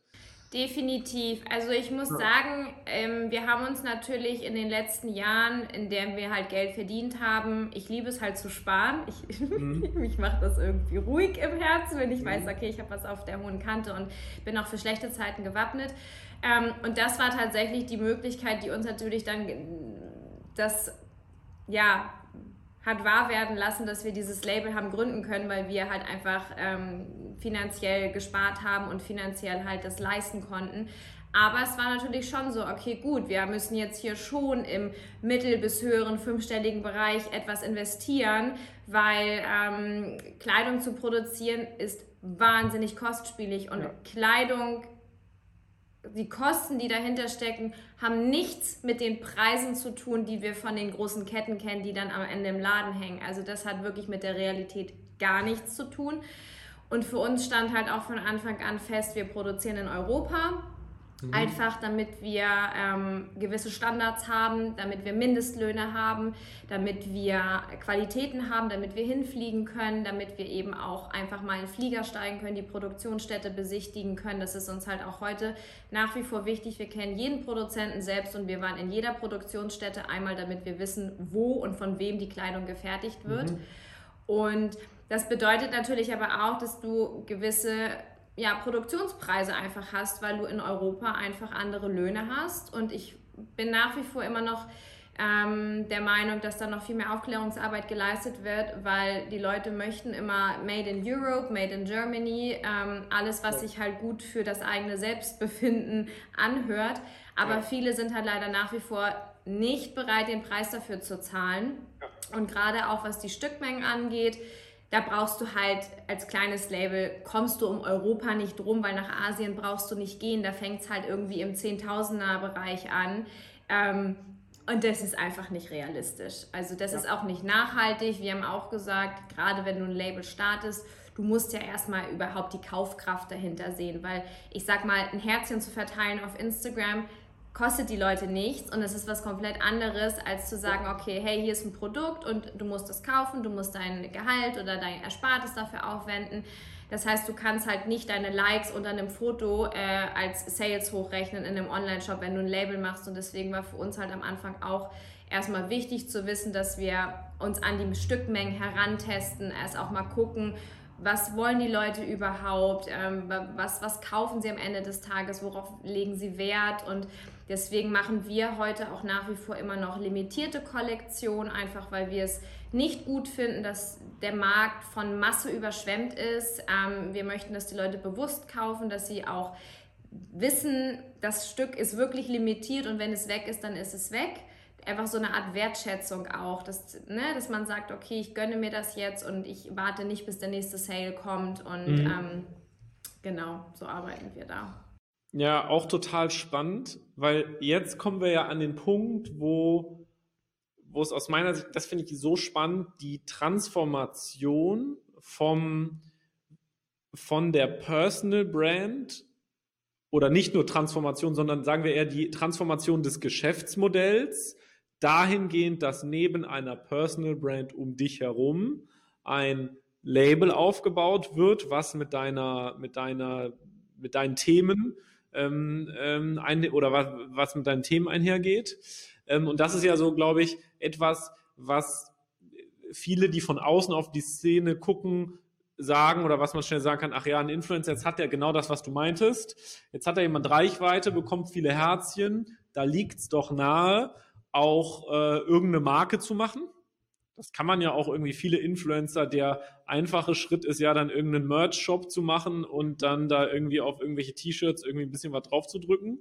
Definitiv. Also ich muss ja. sagen, ähm, wir haben uns natürlich in den letzten Jahren, in denen wir halt Geld verdient haben, ich liebe es halt zu sparen. Ich, mhm. mich macht das irgendwie ruhig im Herzen, wenn ich mhm. weiß, okay, ich habe was auf der hohen Kante und bin auch für schlechte Zeiten gewappnet. Ähm, und das war tatsächlich die Möglichkeit, die uns natürlich dann das ja hat wahr werden lassen, dass wir dieses Label haben gründen können, weil wir halt einfach ähm, finanziell gespart haben und finanziell halt das leisten konnten. Aber es war natürlich schon so, okay, gut, wir müssen jetzt hier schon im mittel- bis höheren fünfstelligen Bereich etwas investieren, weil ähm, Kleidung zu produzieren ist wahnsinnig kostspielig und ja. Kleidung die Kosten, die dahinter stecken, haben nichts mit den Preisen zu tun, die wir von den großen Ketten kennen, die dann am Ende im Laden hängen. Also das hat wirklich mit der Realität gar nichts zu tun. Und für uns stand halt auch von Anfang an fest, wir produzieren in Europa. Mhm. Einfach damit wir ähm, gewisse Standards haben, damit wir Mindestlöhne haben, damit wir Qualitäten haben, damit wir hinfliegen können, damit wir eben auch einfach mal in Flieger steigen können, die Produktionsstätte besichtigen können. Das ist uns halt auch heute nach wie vor wichtig. Wir kennen jeden Produzenten selbst und wir waren in jeder Produktionsstätte einmal, damit wir wissen, wo und von wem die Kleidung gefertigt wird. Mhm. Und das bedeutet natürlich aber auch, dass du gewisse ja, Produktionspreise einfach hast, weil du in Europa einfach andere Löhne hast. Und ich bin nach wie vor immer noch ähm, der Meinung, dass da noch viel mehr Aufklärungsarbeit geleistet wird, weil die Leute möchten immer Made in Europe, Made in Germany, ähm, alles, was sich halt gut für das eigene Selbstbefinden anhört. Aber ja. viele sind halt leider nach wie vor nicht bereit, den Preis dafür zu zahlen. Und gerade auch was die Stückmengen angeht, da brauchst du halt als kleines Label, kommst du um Europa nicht rum, weil nach Asien brauchst du nicht gehen. Da fängt es halt irgendwie im Zehntausender-Bereich an. Ähm, und das ist einfach nicht realistisch. Also das ja. ist auch nicht nachhaltig. Wir haben auch gesagt, gerade wenn du ein Label startest, du musst ja erstmal überhaupt die Kaufkraft dahinter sehen, weil ich sag mal, ein Herzchen zu verteilen auf Instagram, kostet die Leute nichts und es ist was komplett anderes, als zu sagen, okay, hey, hier ist ein Produkt und du musst es kaufen, du musst dein Gehalt oder dein Erspartes dafür aufwenden. Das heißt, du kannst halt nicht deine Likes unter einem Foto äh, als Sales hochrechnen in einem Online-Shop, wenn du ein Label machst. Und deswegen war für uns halt am Anfang auch erstmal wichtig zu wissen, dass wir uns an die Stückmengen herantesten, erst auch mal gucken, was wollen die Leute überhaupt, ähm, was, was kaufen sie am Ende des Tages, worauf legen sie Wert und deswegen machen wir heute auch nach wie vor immer noch limitierte Kollektionen, einfach weil wir es nicht gut finden, dass der Markt von Masse überschwemmt ist. Ähm, wir möchten, dass die Leute bewusst kaufen, dass sie auch wissen, das Stück ist wirklich limitiert und wenn es weg ist, dann ist es weg einfach so eine Art Wertschätzung auch, dass, ne, dass man sagt, okay, ich gönne mir das jetzt und ich warte nicht, bis der nächste Sale kommt und mhm. ähm, genau, so arbeiten wir da. Ja, auch total spannend, weil jetzt kommen wir ja an den Punkt, wo, wo es aus meiner Sicht, das finde ich so spannend, die Transformation vom von der Personal Brand oder nicht nur Transformation, sondern sagen wir eher die Transformation des Geschäftsmodells dahingehend, dass neben einer Personal Brand um dich herum ein Label aufgebaut wird, was mit deiner, mit deiner, mit deinen Themen ähm, ähm, ein, oder was, was mit deinen Themen einhergeht. Ähm, und das ist ja so, glaube ich, etwas, was viele, die von außen auf die Szene gucken, sagen oder was man schnell sagen kann, ach ja, ein Influencer, jetzt hat er genau das, was du meintest. Jetzt hat er jemand Reichweite, bekommt viele Herzchen, da liegt es doch nahe, auch äh, irgendeine Marke zu machen. Das kann man ja auch irgendwie viele Influencer, der einfache Schritt ist ja dann irgendeinen Merch-Shop zu machen und dann da irgendwie auf irgendwelche T-Shirts irgendwie ein bisschen was drauf zu drücken,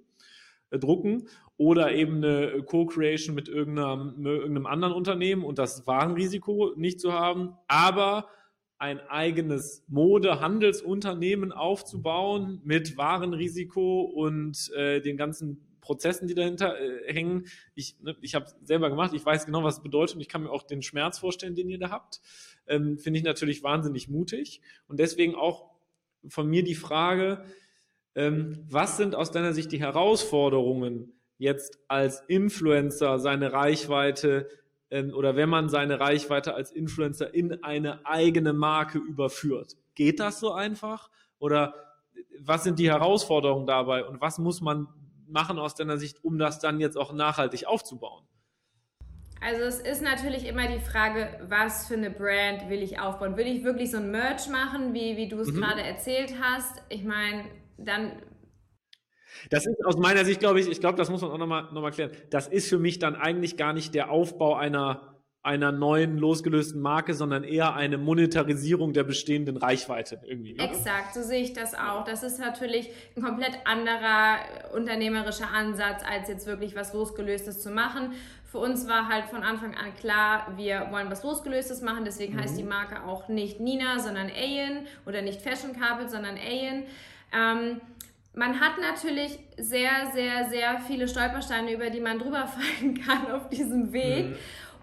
äh, drucken oder eben eine Co-Creation mit irgendeinem, irgendeinem anderen Unternehmen und das Warenrisiko nicht zu haben, aber ein eigenes Mode-Handelsunternehmen aufzubauen mit Warenrisiko und äh, den ganzen Prozessen, die dahinter äh, hängen. Ich, ne, ich habe selber gemacht, ich weiß genau, was es bedeutet und ich kann mir auch den Schmerz vorstellen, den ihr da habt. Ähm, Finde ich natürlich wahnsinnig mutig und deswegen auch von mir die Frage, ähm, was sind aus deiner Sicht die Herausforderungen, jetzt als Influencer seine Reichweite ähm, oder wenn man seine Reichweite als Influencer in eine eigene Marke überführt. Geht das so einfach? Oder was sind die Herausforderungen dabei und was muss man machen aus deiner Sicht, um das dann jetzt auch nachhaltig aufzubauen? Also es ist natürlich immer die Frage, was für eine Brand will ich aufbauen? Will ich wirklich so ein Merch machen, wie, wie du es mhm. gerade erzählt hast? Ich meine, dann das ist aus meiner Sicht, glaube ich, ich glaube, das muss man auch nochmal noch mal klären. Das ist für mich dann eigentlich gar nicht der Aufbau einer, einer neuen losgelösten Marke, sondern eher eine Monetarisierung der bestehenden Reichweite irgendwie. Ne? Exakt, so sehe ich das auch. Das ist natürlich ein komplett anderer unternehmerischer Ansatz, als jetzt wirklich was losgelöstes zu machen. Für uns war halt von Anfang an klar, wir wollen was losgelöstes machen, deswegen mhm. heißt die Marke auch nicht Nina, sondern Ayen oder nicht Fashion Carpet, sondern Ayen. Ähm, man hat natürlich sehr, sehr, sehr viele Stolpersteine, über die man drüber fallen kann auf diesem Weg. Mhm.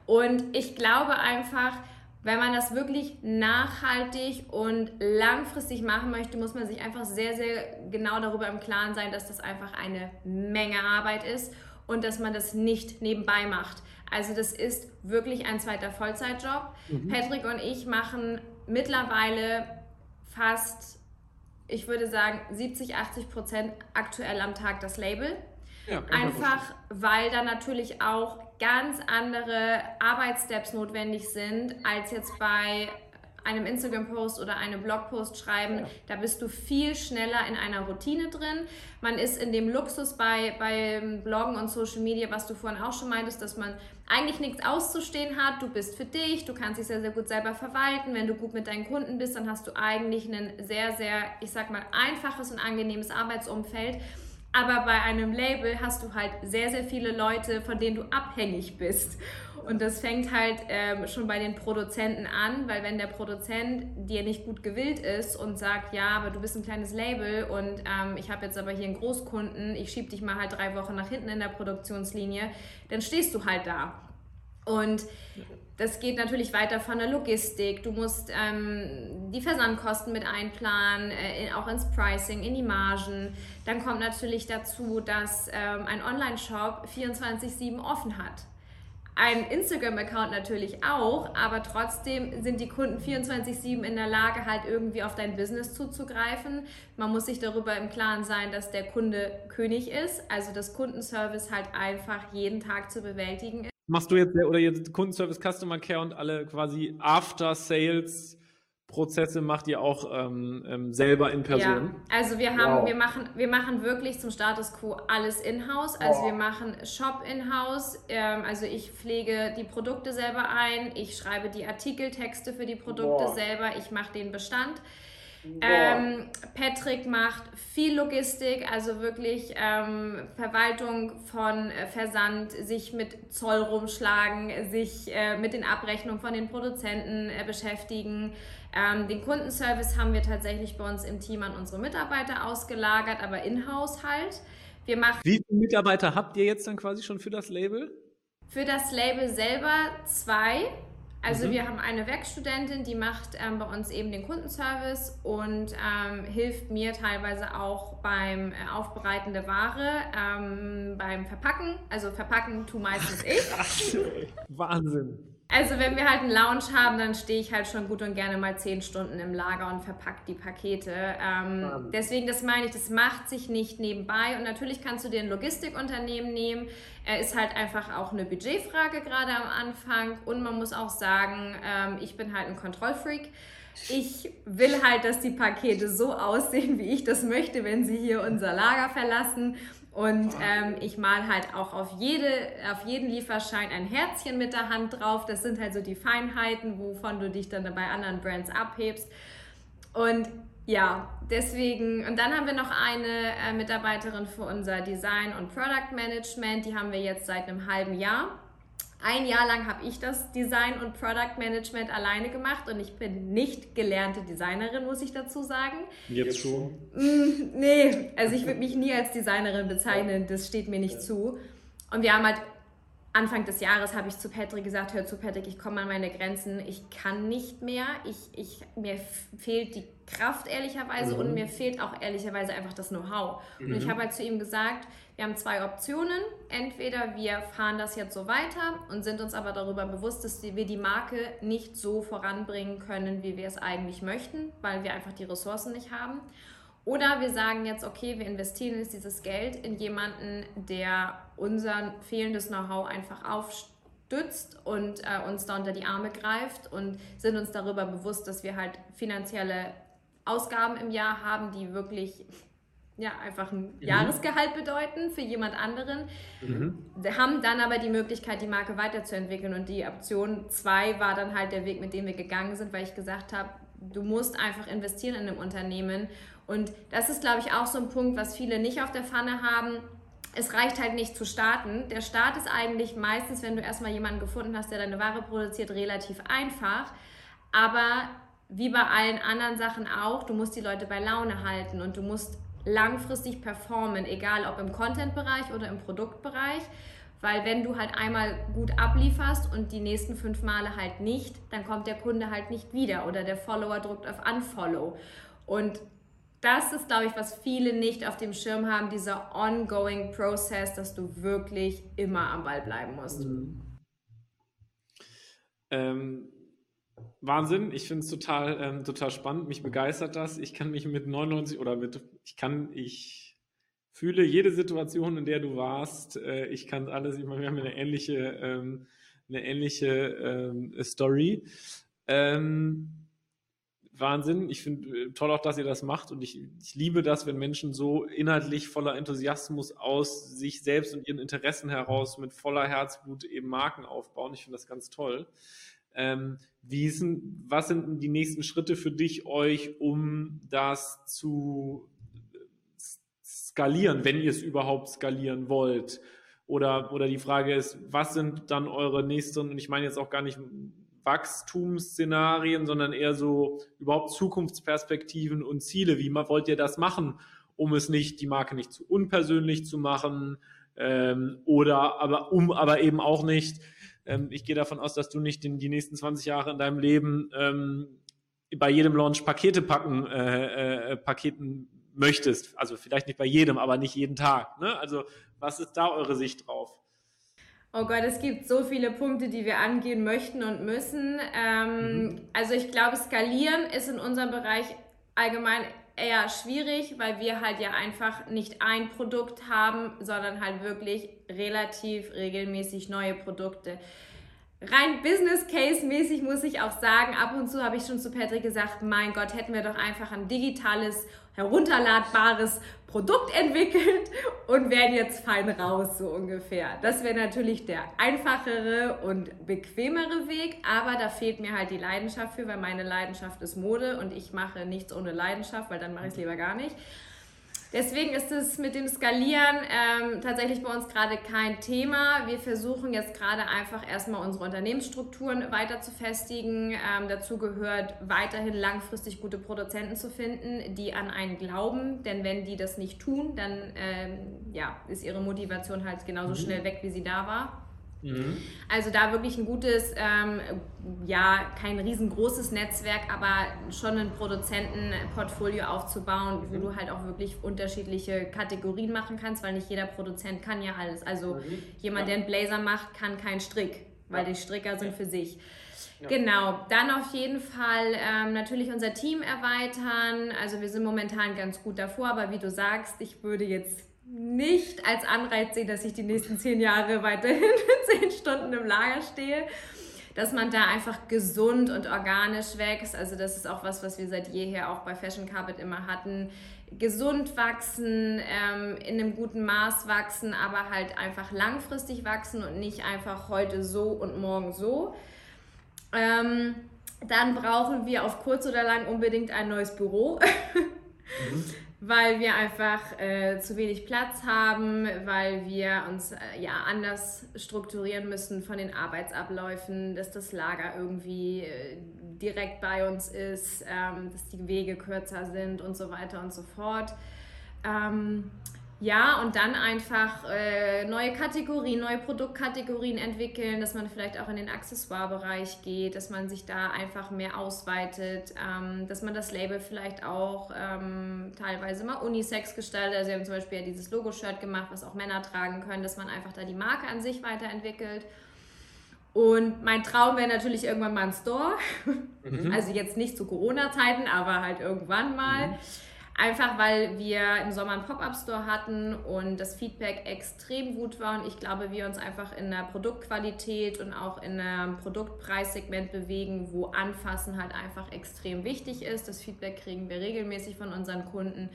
Und ich glaube einfach, wenn man das wirklich nachhaltig und langfristig machen möchte, muss man sich einfach sehr, sehr genau darüber im Klaren sein, dass das einfach eine Menge Arbeit ist und dass man das nicht nebenbei macht. Also das ist wirklich ein zweiter Vollzeitjob. Mhm. Patrick und ich machen mittlerweile fast ich würde sagen, 70, 80 Prozent aktuell am Tag das Label. Ja, Einfach, weil da natürlich auch ganz andere Arbeitssteps notwendig sind, als jetzt bei einem Instagram-Post oder einem Blog-Post schreiben, ja. da bist du viel schneller in einer Routine drin. Man ist in dem Luxus bei, beim Bloggen und Social Media, was du vorhin auch schon meintest, dass man eigentlich nichts auszustehen hat. Du bist für dich, du kannst dich sehr, sehr gut selber verwalten. Wenn du gut mit deinen Kunden bist, dann hast du eigentlich ein sehr, sehr, ich sag mal, einfaches und angenehmes Arbeitsumfeld. Aber bei einem Label hast du halt sehr, sehr viele Leute, von denen du abhängig bist. Und das fängt halt ähm, schon bei den Produzenten an, weil wenn der Produzent dir nicht gut gewillt ist und sagt, ja, aber du bist ein kleines Label und ähm, ich habe jetzt aber hier einen Großkunden, ich schiebe dich mal halt drei Wochen nach hinten in der Produktionslinie, dann stehst du halt da. Und das geht natürlich weiter von der Logistik. Du musst ähm, die Versandkosten mit einplanen, äh, auch ins Pricing, in die Margen. Dann kommt natürlich dazu, dass ähm, ein Online-Shop 24-7 offen hat ein Instagram-Account natürlich auch, aber trotzdem sind die Kunden 24-7 in der Lage, halt irgendwie auf dein Business zuzugreifen. Man muss sich darüber im Klaren sein, dass der Kunde König ist, also das Kundenservice halt einfach jeden Tag zu bewältigen ist. Machst du jetzt oder jetzt Kundenservice, Customer Care und alle quasi After Sales Prozesse macht ihr auch ähm, ähm, selber in Person? Ja, also wir haben, wow. wir machen, wir machen wirklich zum Status quo alles in-house. Also wow. wir machen Shop in-house. Ähm, also ich pflege die Produkte selber ein, ich schreibe die Artikeltexte für die Produkte wow. selber, ich mache den Bestand. Ähm, Patrick macht viel Logistik, also wirklich ähm, Verwaltung von äh, Versand, sich mit Zoll rumschlagen, sich äh, mit den Abrechnungen von den Produzenten äh, beschäftigen. Ähm, den Kundenservice haben wir tatsächlich bei uns im Team an unsere Mitarbeiter ausgelagert, aber in-house halt. Wir machen Wie viele Mitarbeiter habt ihr jetzt dann quasi schon für das Label? Für das Label selber zwei. Also mhm. wir haben eine Werkstudentin, die macht ähm, bei uns eben den Kundenservice und ähm, hilft mir teilweise auch beim äh, Aufbereiten der Ware, ähm, beim Verpacken. Also verpacken tu meistens ich. Wahnsinn. Also wenn wir halt einen Lounge haben, dann stehe ich halt schon gut und gerne mal zehn Stunden im Lager und verpacke die Pakete. Ähm, deswegen, das meine ich, das macht sich nicht nebenbei. Und natürlich kannst du dir ein Logistikunternehmen nehmen. Er ist halt einfach auch eine Budgetfrage gerade am Anfang. Und man muss auch sagen, ähm, ich bin halt ein Kontrollfreak. Ich will halt, dass die Pakete so aussehen, wie ich das möchte, wenn sie hier unser Lager verlassen. Und ähm, ich mal halt auch auf, jede, auf jeden Lieferschein ein Herzchen mit der Hand drauf. Das sind halt so die Feinheiten, wovon du dich dann bei anderen Brands abhebst. Und ja, deswegen, und dann haben wir noch eine äh, Mitarbeiterin für unser Design und Product Management. Die haben wir jetzt seit einem halben Jahr. Ein Jahr lang habe ich das Design und Product Management alleine gemacht und ich bin nicht gelernte Designerin, muss ich dazu sagen. Jetzt schon? Mm, nee, also ich würde mich nie als Designerin bezeichnen, das steht mir nicht zu. Und wir haben halt Anfang des Jahres habe ich zu Patrick gesagt, hör zu Patrick, ich komme an meine Grenzen, ich kann nicht mehr, ich, ich, mir fehlt die Kraft ehrlicherweise mhm. und mir fehlt auch ehrlicherweise einfach das Know-how. Mhm. Und ich mhm. habe halt zu ihm gesagt, wir haben zwei Optionen. Entweder wir fahren das jetzt so weiter und sind uns aber darüber bewusst, dass wir die Marke nicht so voranbringen können, wie wir es eigentlich möchten, weil wir einfach die Ressourcen nicht haben. Oder wir sagen jetzt, okay, wir investieren jetzt dieses Geld in jemanden, der unser fehlendes Know-how einfach aufstützt und äh, uns da unter die Arme greift und sind uns darüber bewusst, dass wir halt finanzielle Ausgaben im Jahr haben, die wirklich ja, einfach ein mhm. Jahresgehalt bedeuten für jemand anderen. Mhm. Haben dann aber die Möglichkeit, die Marke weiterzuentwickeln. Und die Option 2 war dann halt der Weg, mit dem wir gegangen sind, weil ich gesagt habe, du musst einfach investieren in einem Unternehmen. Und das ist, glaube ich, auch so ein Punkt, was viele nicht auf der Pfanne haben. Es reicht halt nicht zu starten. Der Start ist eigentlich meistens, wenn du erstmal jemanden gefunden hast, der deine Ware produziert, relativ einfach. Aber wie bei allen anderen Sachen auch, du musst die Leute bei Laune halten und du musst langfristig performen, egal ob im Content-Bereich oder im Produktbereich. Weil wenn du halt einmal gut ablieferst und die nächsten fünf Male halt nicht, dann kommt der Kunde halt nicht wieder oder der Follower drückt auf Unfollow. Und das ist, glaube ich, was viele nicht auf dem Schirm haben, dieser ongoing Process, dass du wirklich immer am Ball bleiben musst. Mhm. Ähm, Wahnsinn, ich finde es total, ähm, total spannend, mich begeistert das. Ich kann mich mit 99 oder mit, ich kann, ich fühle jede Situation, in der du warst. Äh, ich kann alles, ich meine, wir haben eine ähnliche, ähm, eine ähnliche ähm, Story. Ähm, Wahnsinn, ich finde äh, toll auch, dass ihr das macht und ich, ich liebe das, wenn Menschen so inhaltlich voller Enthusiasmus aus sich selbst und ihren Interessen heraus mit voller Herzblut eben Marken aufbauen. Ich finde das ganz toll. Ähm, wie sind, was sind die nächsten Schritte für dich, euch, um das zu skalieren, wenn ihr es überhaupt skalieren wollt? Oder, oder die Frage ist, was sind dann eure nächsten, und ich meine jetzt auch gar nicht Wachstumsszenarien, sondern eher so überhaupt Zukunftsperspektiven und Ziele. Wie wollt ihr das machen, um es nicht, die Marke nicht zu unpersönlich zu machen, ähm, oder aber um aber eben auch nicht ähm, ich gehe davon aus, dass du nicht in die nächsten 20 Jahre in deinem Leben ähm, bei jedem Launch Pakete packen, äh, äh, Paketen möchtest. Also vielleicht nicht bei jedem, aber nicht jeden Tag. Ne? Also was ist da eure Sicht drauf? Oh Gott, es gibt so viele Punkte, die wir angehen möchten und müssen. Ähm, mhm. Also ich glaube, skalieren ist in unserem Bereich allgemein eher schwierig, weil wir halt ja einfach nicht ein Produkt haben, sondern halt wirklich relativ regelmäßig neue Produkte. Rein Business Case mäßig muss ich auch sagen, ab und zu habe ich schon zu Patrick gesagt, mein Gott, hätten wir doch einfach ein digitales herunterladbares Produkt entwickelt und wären jetzt fein raus, so ungefähr. Das wäre natürlich der einfachere und bequemere Weg, aber da fehlt mir halt die Leidenschaft für, weil meine Leidenschaft ist Mode und ich mache nichts ohne Leidenschaft, weil dann mache ich es lieber gar nicht. Deswegen ist es mit dem Skalieren ähm, tatsächlich bei uns gerade kein Thema. Wir versuchen jetzt gerade einfach erstmal unsere Unternehmensstrukturen weiter zu festigen. Ähm, dazu gehört weiterhin langfristig gute Produzenten zu finden, die an einen glauben. Denn wenn die das nicht tun, dann ähm, ja, ist ihre Motivation halt genauso mhm. schnell weg, wie sie da war. Mhm. Also da wirklich ein gutes, ähm, ja, kein riesengroßes Netzwerk, aber schon ein Produzentenportfolio aufzubauen, mhm. wo du halt auch wirklich unterschiedliche Kategorien machen kannst, weil nicht jeder Produzent kann ja alles. Also mhm. jemand, ja. der einen Blazer macht, kann keinen Strick, weil ja. die Stricker sind für sich. Ja. Genau, dann auf jeden Fall ähm, natürlich unser Team erweitern. Also wir sind momentan ganz gut davor, aber wie du sagst, ich würde jetzt nicht als Anreiz sehen, dass ich die nächsten zehn Jahre weiterhin zehn Stunden im Lager stehe. Dass man da einfach gesund und organisch wächst. Also das ist auch was, was wir seit jeher auch bei Fashion Carpet immer hatten. Gesund wachsen, ähm, in einem guten Maß wachsen, aber halt einfach langfristig wachsen und nicht einfach heute so und morgen so. Ähm, dann brauchen wir auf kurz oder lang unbedingt ein neues Büro. mhm weil wir einfach äh, zu wenig Platz haben, weil wir uns äh, ja anders strukturieren müssen von den Arbeitsabläufen, dass das Lager irgendwie äh, direkt bei uns ist, ähm, dass die Wege kürzer sind und so weiter und so fort. Ähm, ja, und dann einfach äh, neue Kategorien, neue Produktkategorien entwickeln, dass man vielleicht auch in den Accessoire-Bereich geht, dass man sich da einfach mehr ausweitet, ähm, dass man das Label vielleicht auch ähm, teilweise mal unisex gestaltet. Also wir haben zum Beispiel ja dieses Logo-Shirt gemacht, was auch Männer tragen können, dass man einfach da die Marke an sich weiterentwickelt. Und mein Traum wäre natürlich irgendwann mal ein Store. Mhm. Also jetzt nicht zu Corona-Zeiten, aber halt irgendwann mal. Mhm Einfach weil wir im Sommer einen Pop-Up-Store hatten und das Feedback extrem gut war und ich glaube, wir uns einfach in der Produktqualität und auch in einem Produktpreissegment bewegen, wo Anfassen halt einfach extrem wichtig ist. Das Feedback kriegen wir regelmäßig von unseren Kunden,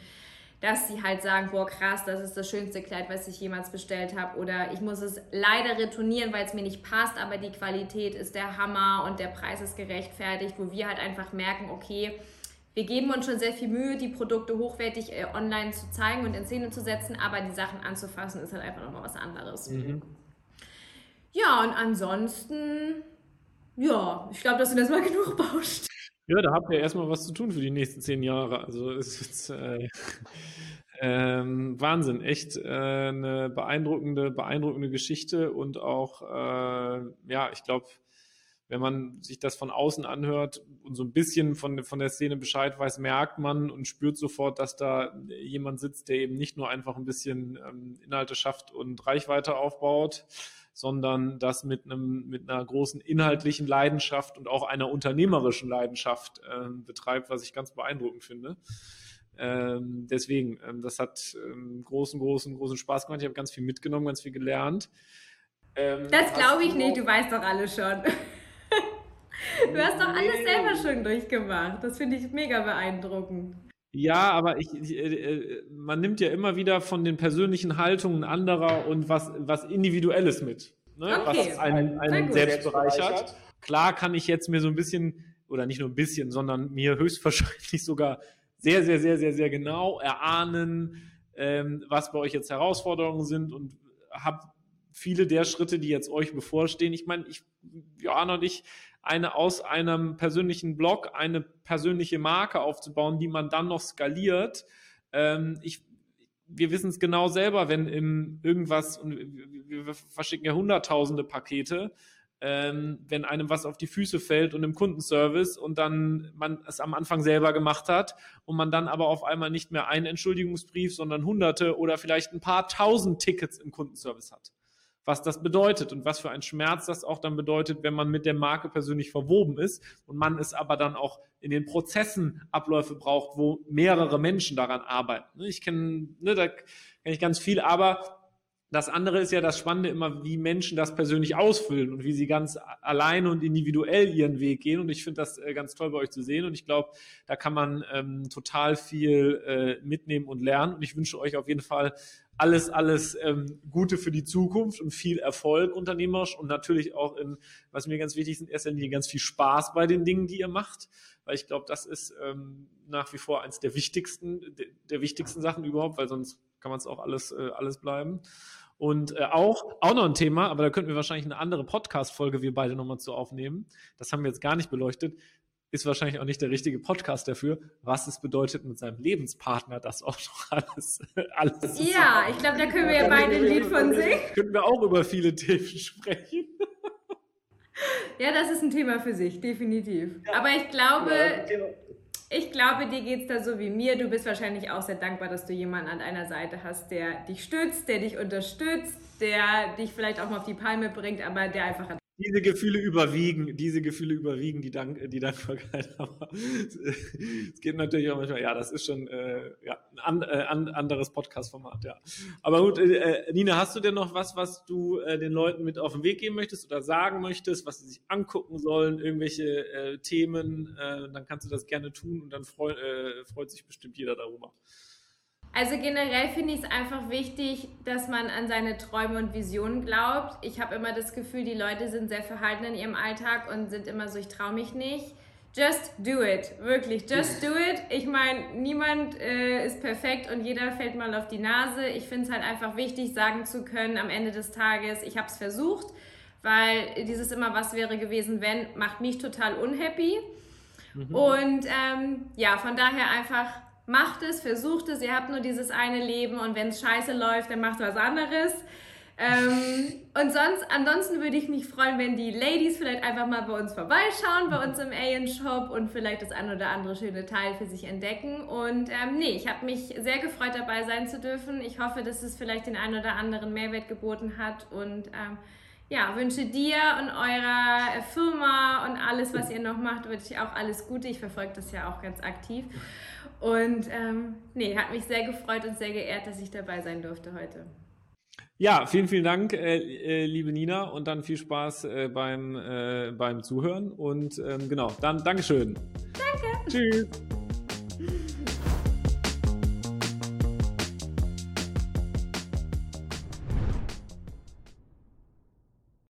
dass sie halt sagen, boah krass, das ist das schönste Kleid, was ich jemals bestellt habe oder ich muss es leider retournieren, weil es mir nicht passt, aber die Qualität ist der Hammer und der Preis ist gerechtfertigt, wo wir halt einfach merken, okay, wir geben uns schon sehr viel Mühe, die Produkte hochwertig äh, online zu zeigen und in Szene zu setzen, aber die Sachen anzufassen ist halt einfach nochmal was anderes. Mhm. Ja, und ansonsten, ja, ich glaube, das sind erstmal genug Baustellen. Ja, da habt ihr erstmal was zu tun für die nächsten zehn Jahre. Also es ist äh, ähm, Wahnsinn, echt äh, eine beeindruckende, beeindruckende Geschichte und auch, äh, ja, ich glaube, wenn man sich das von außen anhört und so ein bisschen von, von der Szene Bescheid weiß, merkt man und spürt sofort, dass da jemand sitzt, der eben nicht nur einfach ein bisschen ähm, Inhalte schafft und Reichweite aufbaut, sondern das mit einem mit einer großen inhaltlichen Leidenschaft und auch einer unternehmerischen Leidenschaft äh, betreibt, was ich ganz beeindruckend finde. Ähm, deswegen, ähm, das hat ähm, großen, großen, großen Spaß gemacht. Ich habe ganz viel mitgenommen, ganz viel gelernt. Ähm, das glaube ich nicht, du weißt doch alles schon. Du hast doch alles selber schon durchgemacht. Das finde ich mega beeindruckend. Ja, aber ich, ich, äh, äh, man nimmt ja immer wieder von den persönlichen Haltungen anderer und was, was Individuelles mit, ne? okay. was einen, einen selbst bereichert. Klar kann ich jetzt mir so ein bisschen, oder nicht nur ein bisschen, sondern mir höchstwahrscheinlich sogar sehr, sehr, sehr, sehr, sehr genau erahnen, ähm, was bei euch jetzt Herausforderungen sind und habe viele der Schritte, die jetzt euch bevorstehen. Ich meine, ich, Johanna und ich eine aus einem persönlichen Blog eine persönliche Marke aufzubauen, die man dann noch skaliert. Ähm, ich, wir wissen es genau selber, wenn im irgendwas, und wir verschicken ja hunderttausende Pakete, ähm, wenn einem was auf die Füße fällt und im Kundenservice und dann man es am Anfang selber gemacht hat und man dann aber auf einmal nicht mehr einen Entschuldigungsbrief, sondern hunderte oder vielleicht ein paar tausend Tickets im Kundenservice hat was das bedeutet und was für ein Schmerz das auch dann bedeutet, wenn man mit der Marke persönlich verwoben ist und man es aber dann auch in den Prozessen Abläufe braucht, wo mehrere Menschen daran arbeiten. Ich kenne, ne, da kenne ich ganz viel, aber das andere ist ja das Spannende immer, wie Menschen das persönlich ausfüllen und wie sie ganz alleine und individuell ihren Weg gehen. Und ich finde das äh, ganz toll bei euch zu sehen. Und ich glaube, da kann man ähm, total viel äh, mitnehmen und lernen. Und ich wünsche euch auf jeden Fall alles, alles ähm, Gute für die Zukunft und viel Erfolg unternehmerisch und natürlich auch in, was mir ganz wichtig ist, in erster Linie ganz viel Spaß bei den Dingen, die ihr macht, weil ich glaube, das ist ähm, nach wie vor eins der wichtigsten, der, der wichtigsten Sachen überhaupt, weil sonst kann man es auch alles, äh, alles bleiben. Und äh, auch, auch noch ein Thema, aber da könnten wir wahrscheinlich eine andere Podcast-Folge wir beide nochmal zu aufnehmen. Das haben wir jetzt gar nicht beleuchtet ist wahrscheinlich auch nicht der richtige Podcast dafür, was es bedeutet, mit seinem Lebenspartner das auch noch alles, alles Ja, ich glaube, da können wir ja beide ein Lied von singen. Könnten wir auch über viele Themen sprechen. Ja, das ist ein Thema für sich, definitiv. Ja. Aber ich glaube, ja, ich glaube, dir geht es da so wie mir. Du bist wahrscheinlich auch sehr dankbar, dass du jemanden an deiner Seite hast, der dich stützt, der dich unterstützt, der dich vielleicht auch mal auf die Palme bringt, aber der einfach diese Gefühle überwiegen, diese Gefühle überwiegen die, Dank, die Dankbarkeit. Aber es geht natürlich auch manchmal, ja, das ist schon äh, ja, an, äh, anderes Podcast-Format, ja. Aber gut, äh, Nina, hast du denn noch was, was du äh, den Leuten mit auf den Weg geben möchtest oder sagen möchtest, was sie sich angucken sollen, irgendwelche äh, Themen? Äh, dann kannst du das gerne tun und dann freu, äh, freut sich bestimmt jeder darüber. Also generell finde ich es einfach wichtig, dass man an seine Träume und Visionen glaubt. Ich habe immer das Gefühl, die Leute sind sehr verhalten in ihrem Alltag und sind immer so, ich traue mich nicht. Just do it, wirklich, just do it. Ich meine, niemand äh, ist perfekt und jeder fällt mal auf die Nase. Ich finde es halt einfach wichtig, sagen zu können am Ende des Tages, ich habe es versucht, weil dieses immer was wäre gewesen, wenn, macht mich total unhappy. Mhm. Und ähm, ja, von daher einfach Macht es, versucht es, ihr habt nur dieses eine Leben und wenn es scheiße läuft, dann macht was anderes. Ähm, und sonst, ansonsten würde ich mich freuen, wenn die Ladies vielleicht einfach mal bei uns vorbeischauen, bei uns im Alien Shop und vielleicht das ein oder andere schöne Teil für sich entdecken. Und ähm, nee, ich habe mich sehr gefreut, dabei sein zu dürfen. Ich hoffe, dass es vielleicht den ein oder anderen Mehrwert geboten hat und ähm, ja, wünsche dir und eurer Firma und alles, was ihr noch macht, wünsche ich auch alles Gute. Ich verfolge das ja auch ganz aktiv. Und ähm, nee, hat mich sehr gefreut und sehr geehrt, dass ich dabei sein durfte heute. Ja, vielen, vielen Dank, äh, äh, liebe Nina, und dann viel Spaß äh, beim, äh, beim Zuhören. Und ähm, genau, dann Dankeschön. Danke. Tschüss.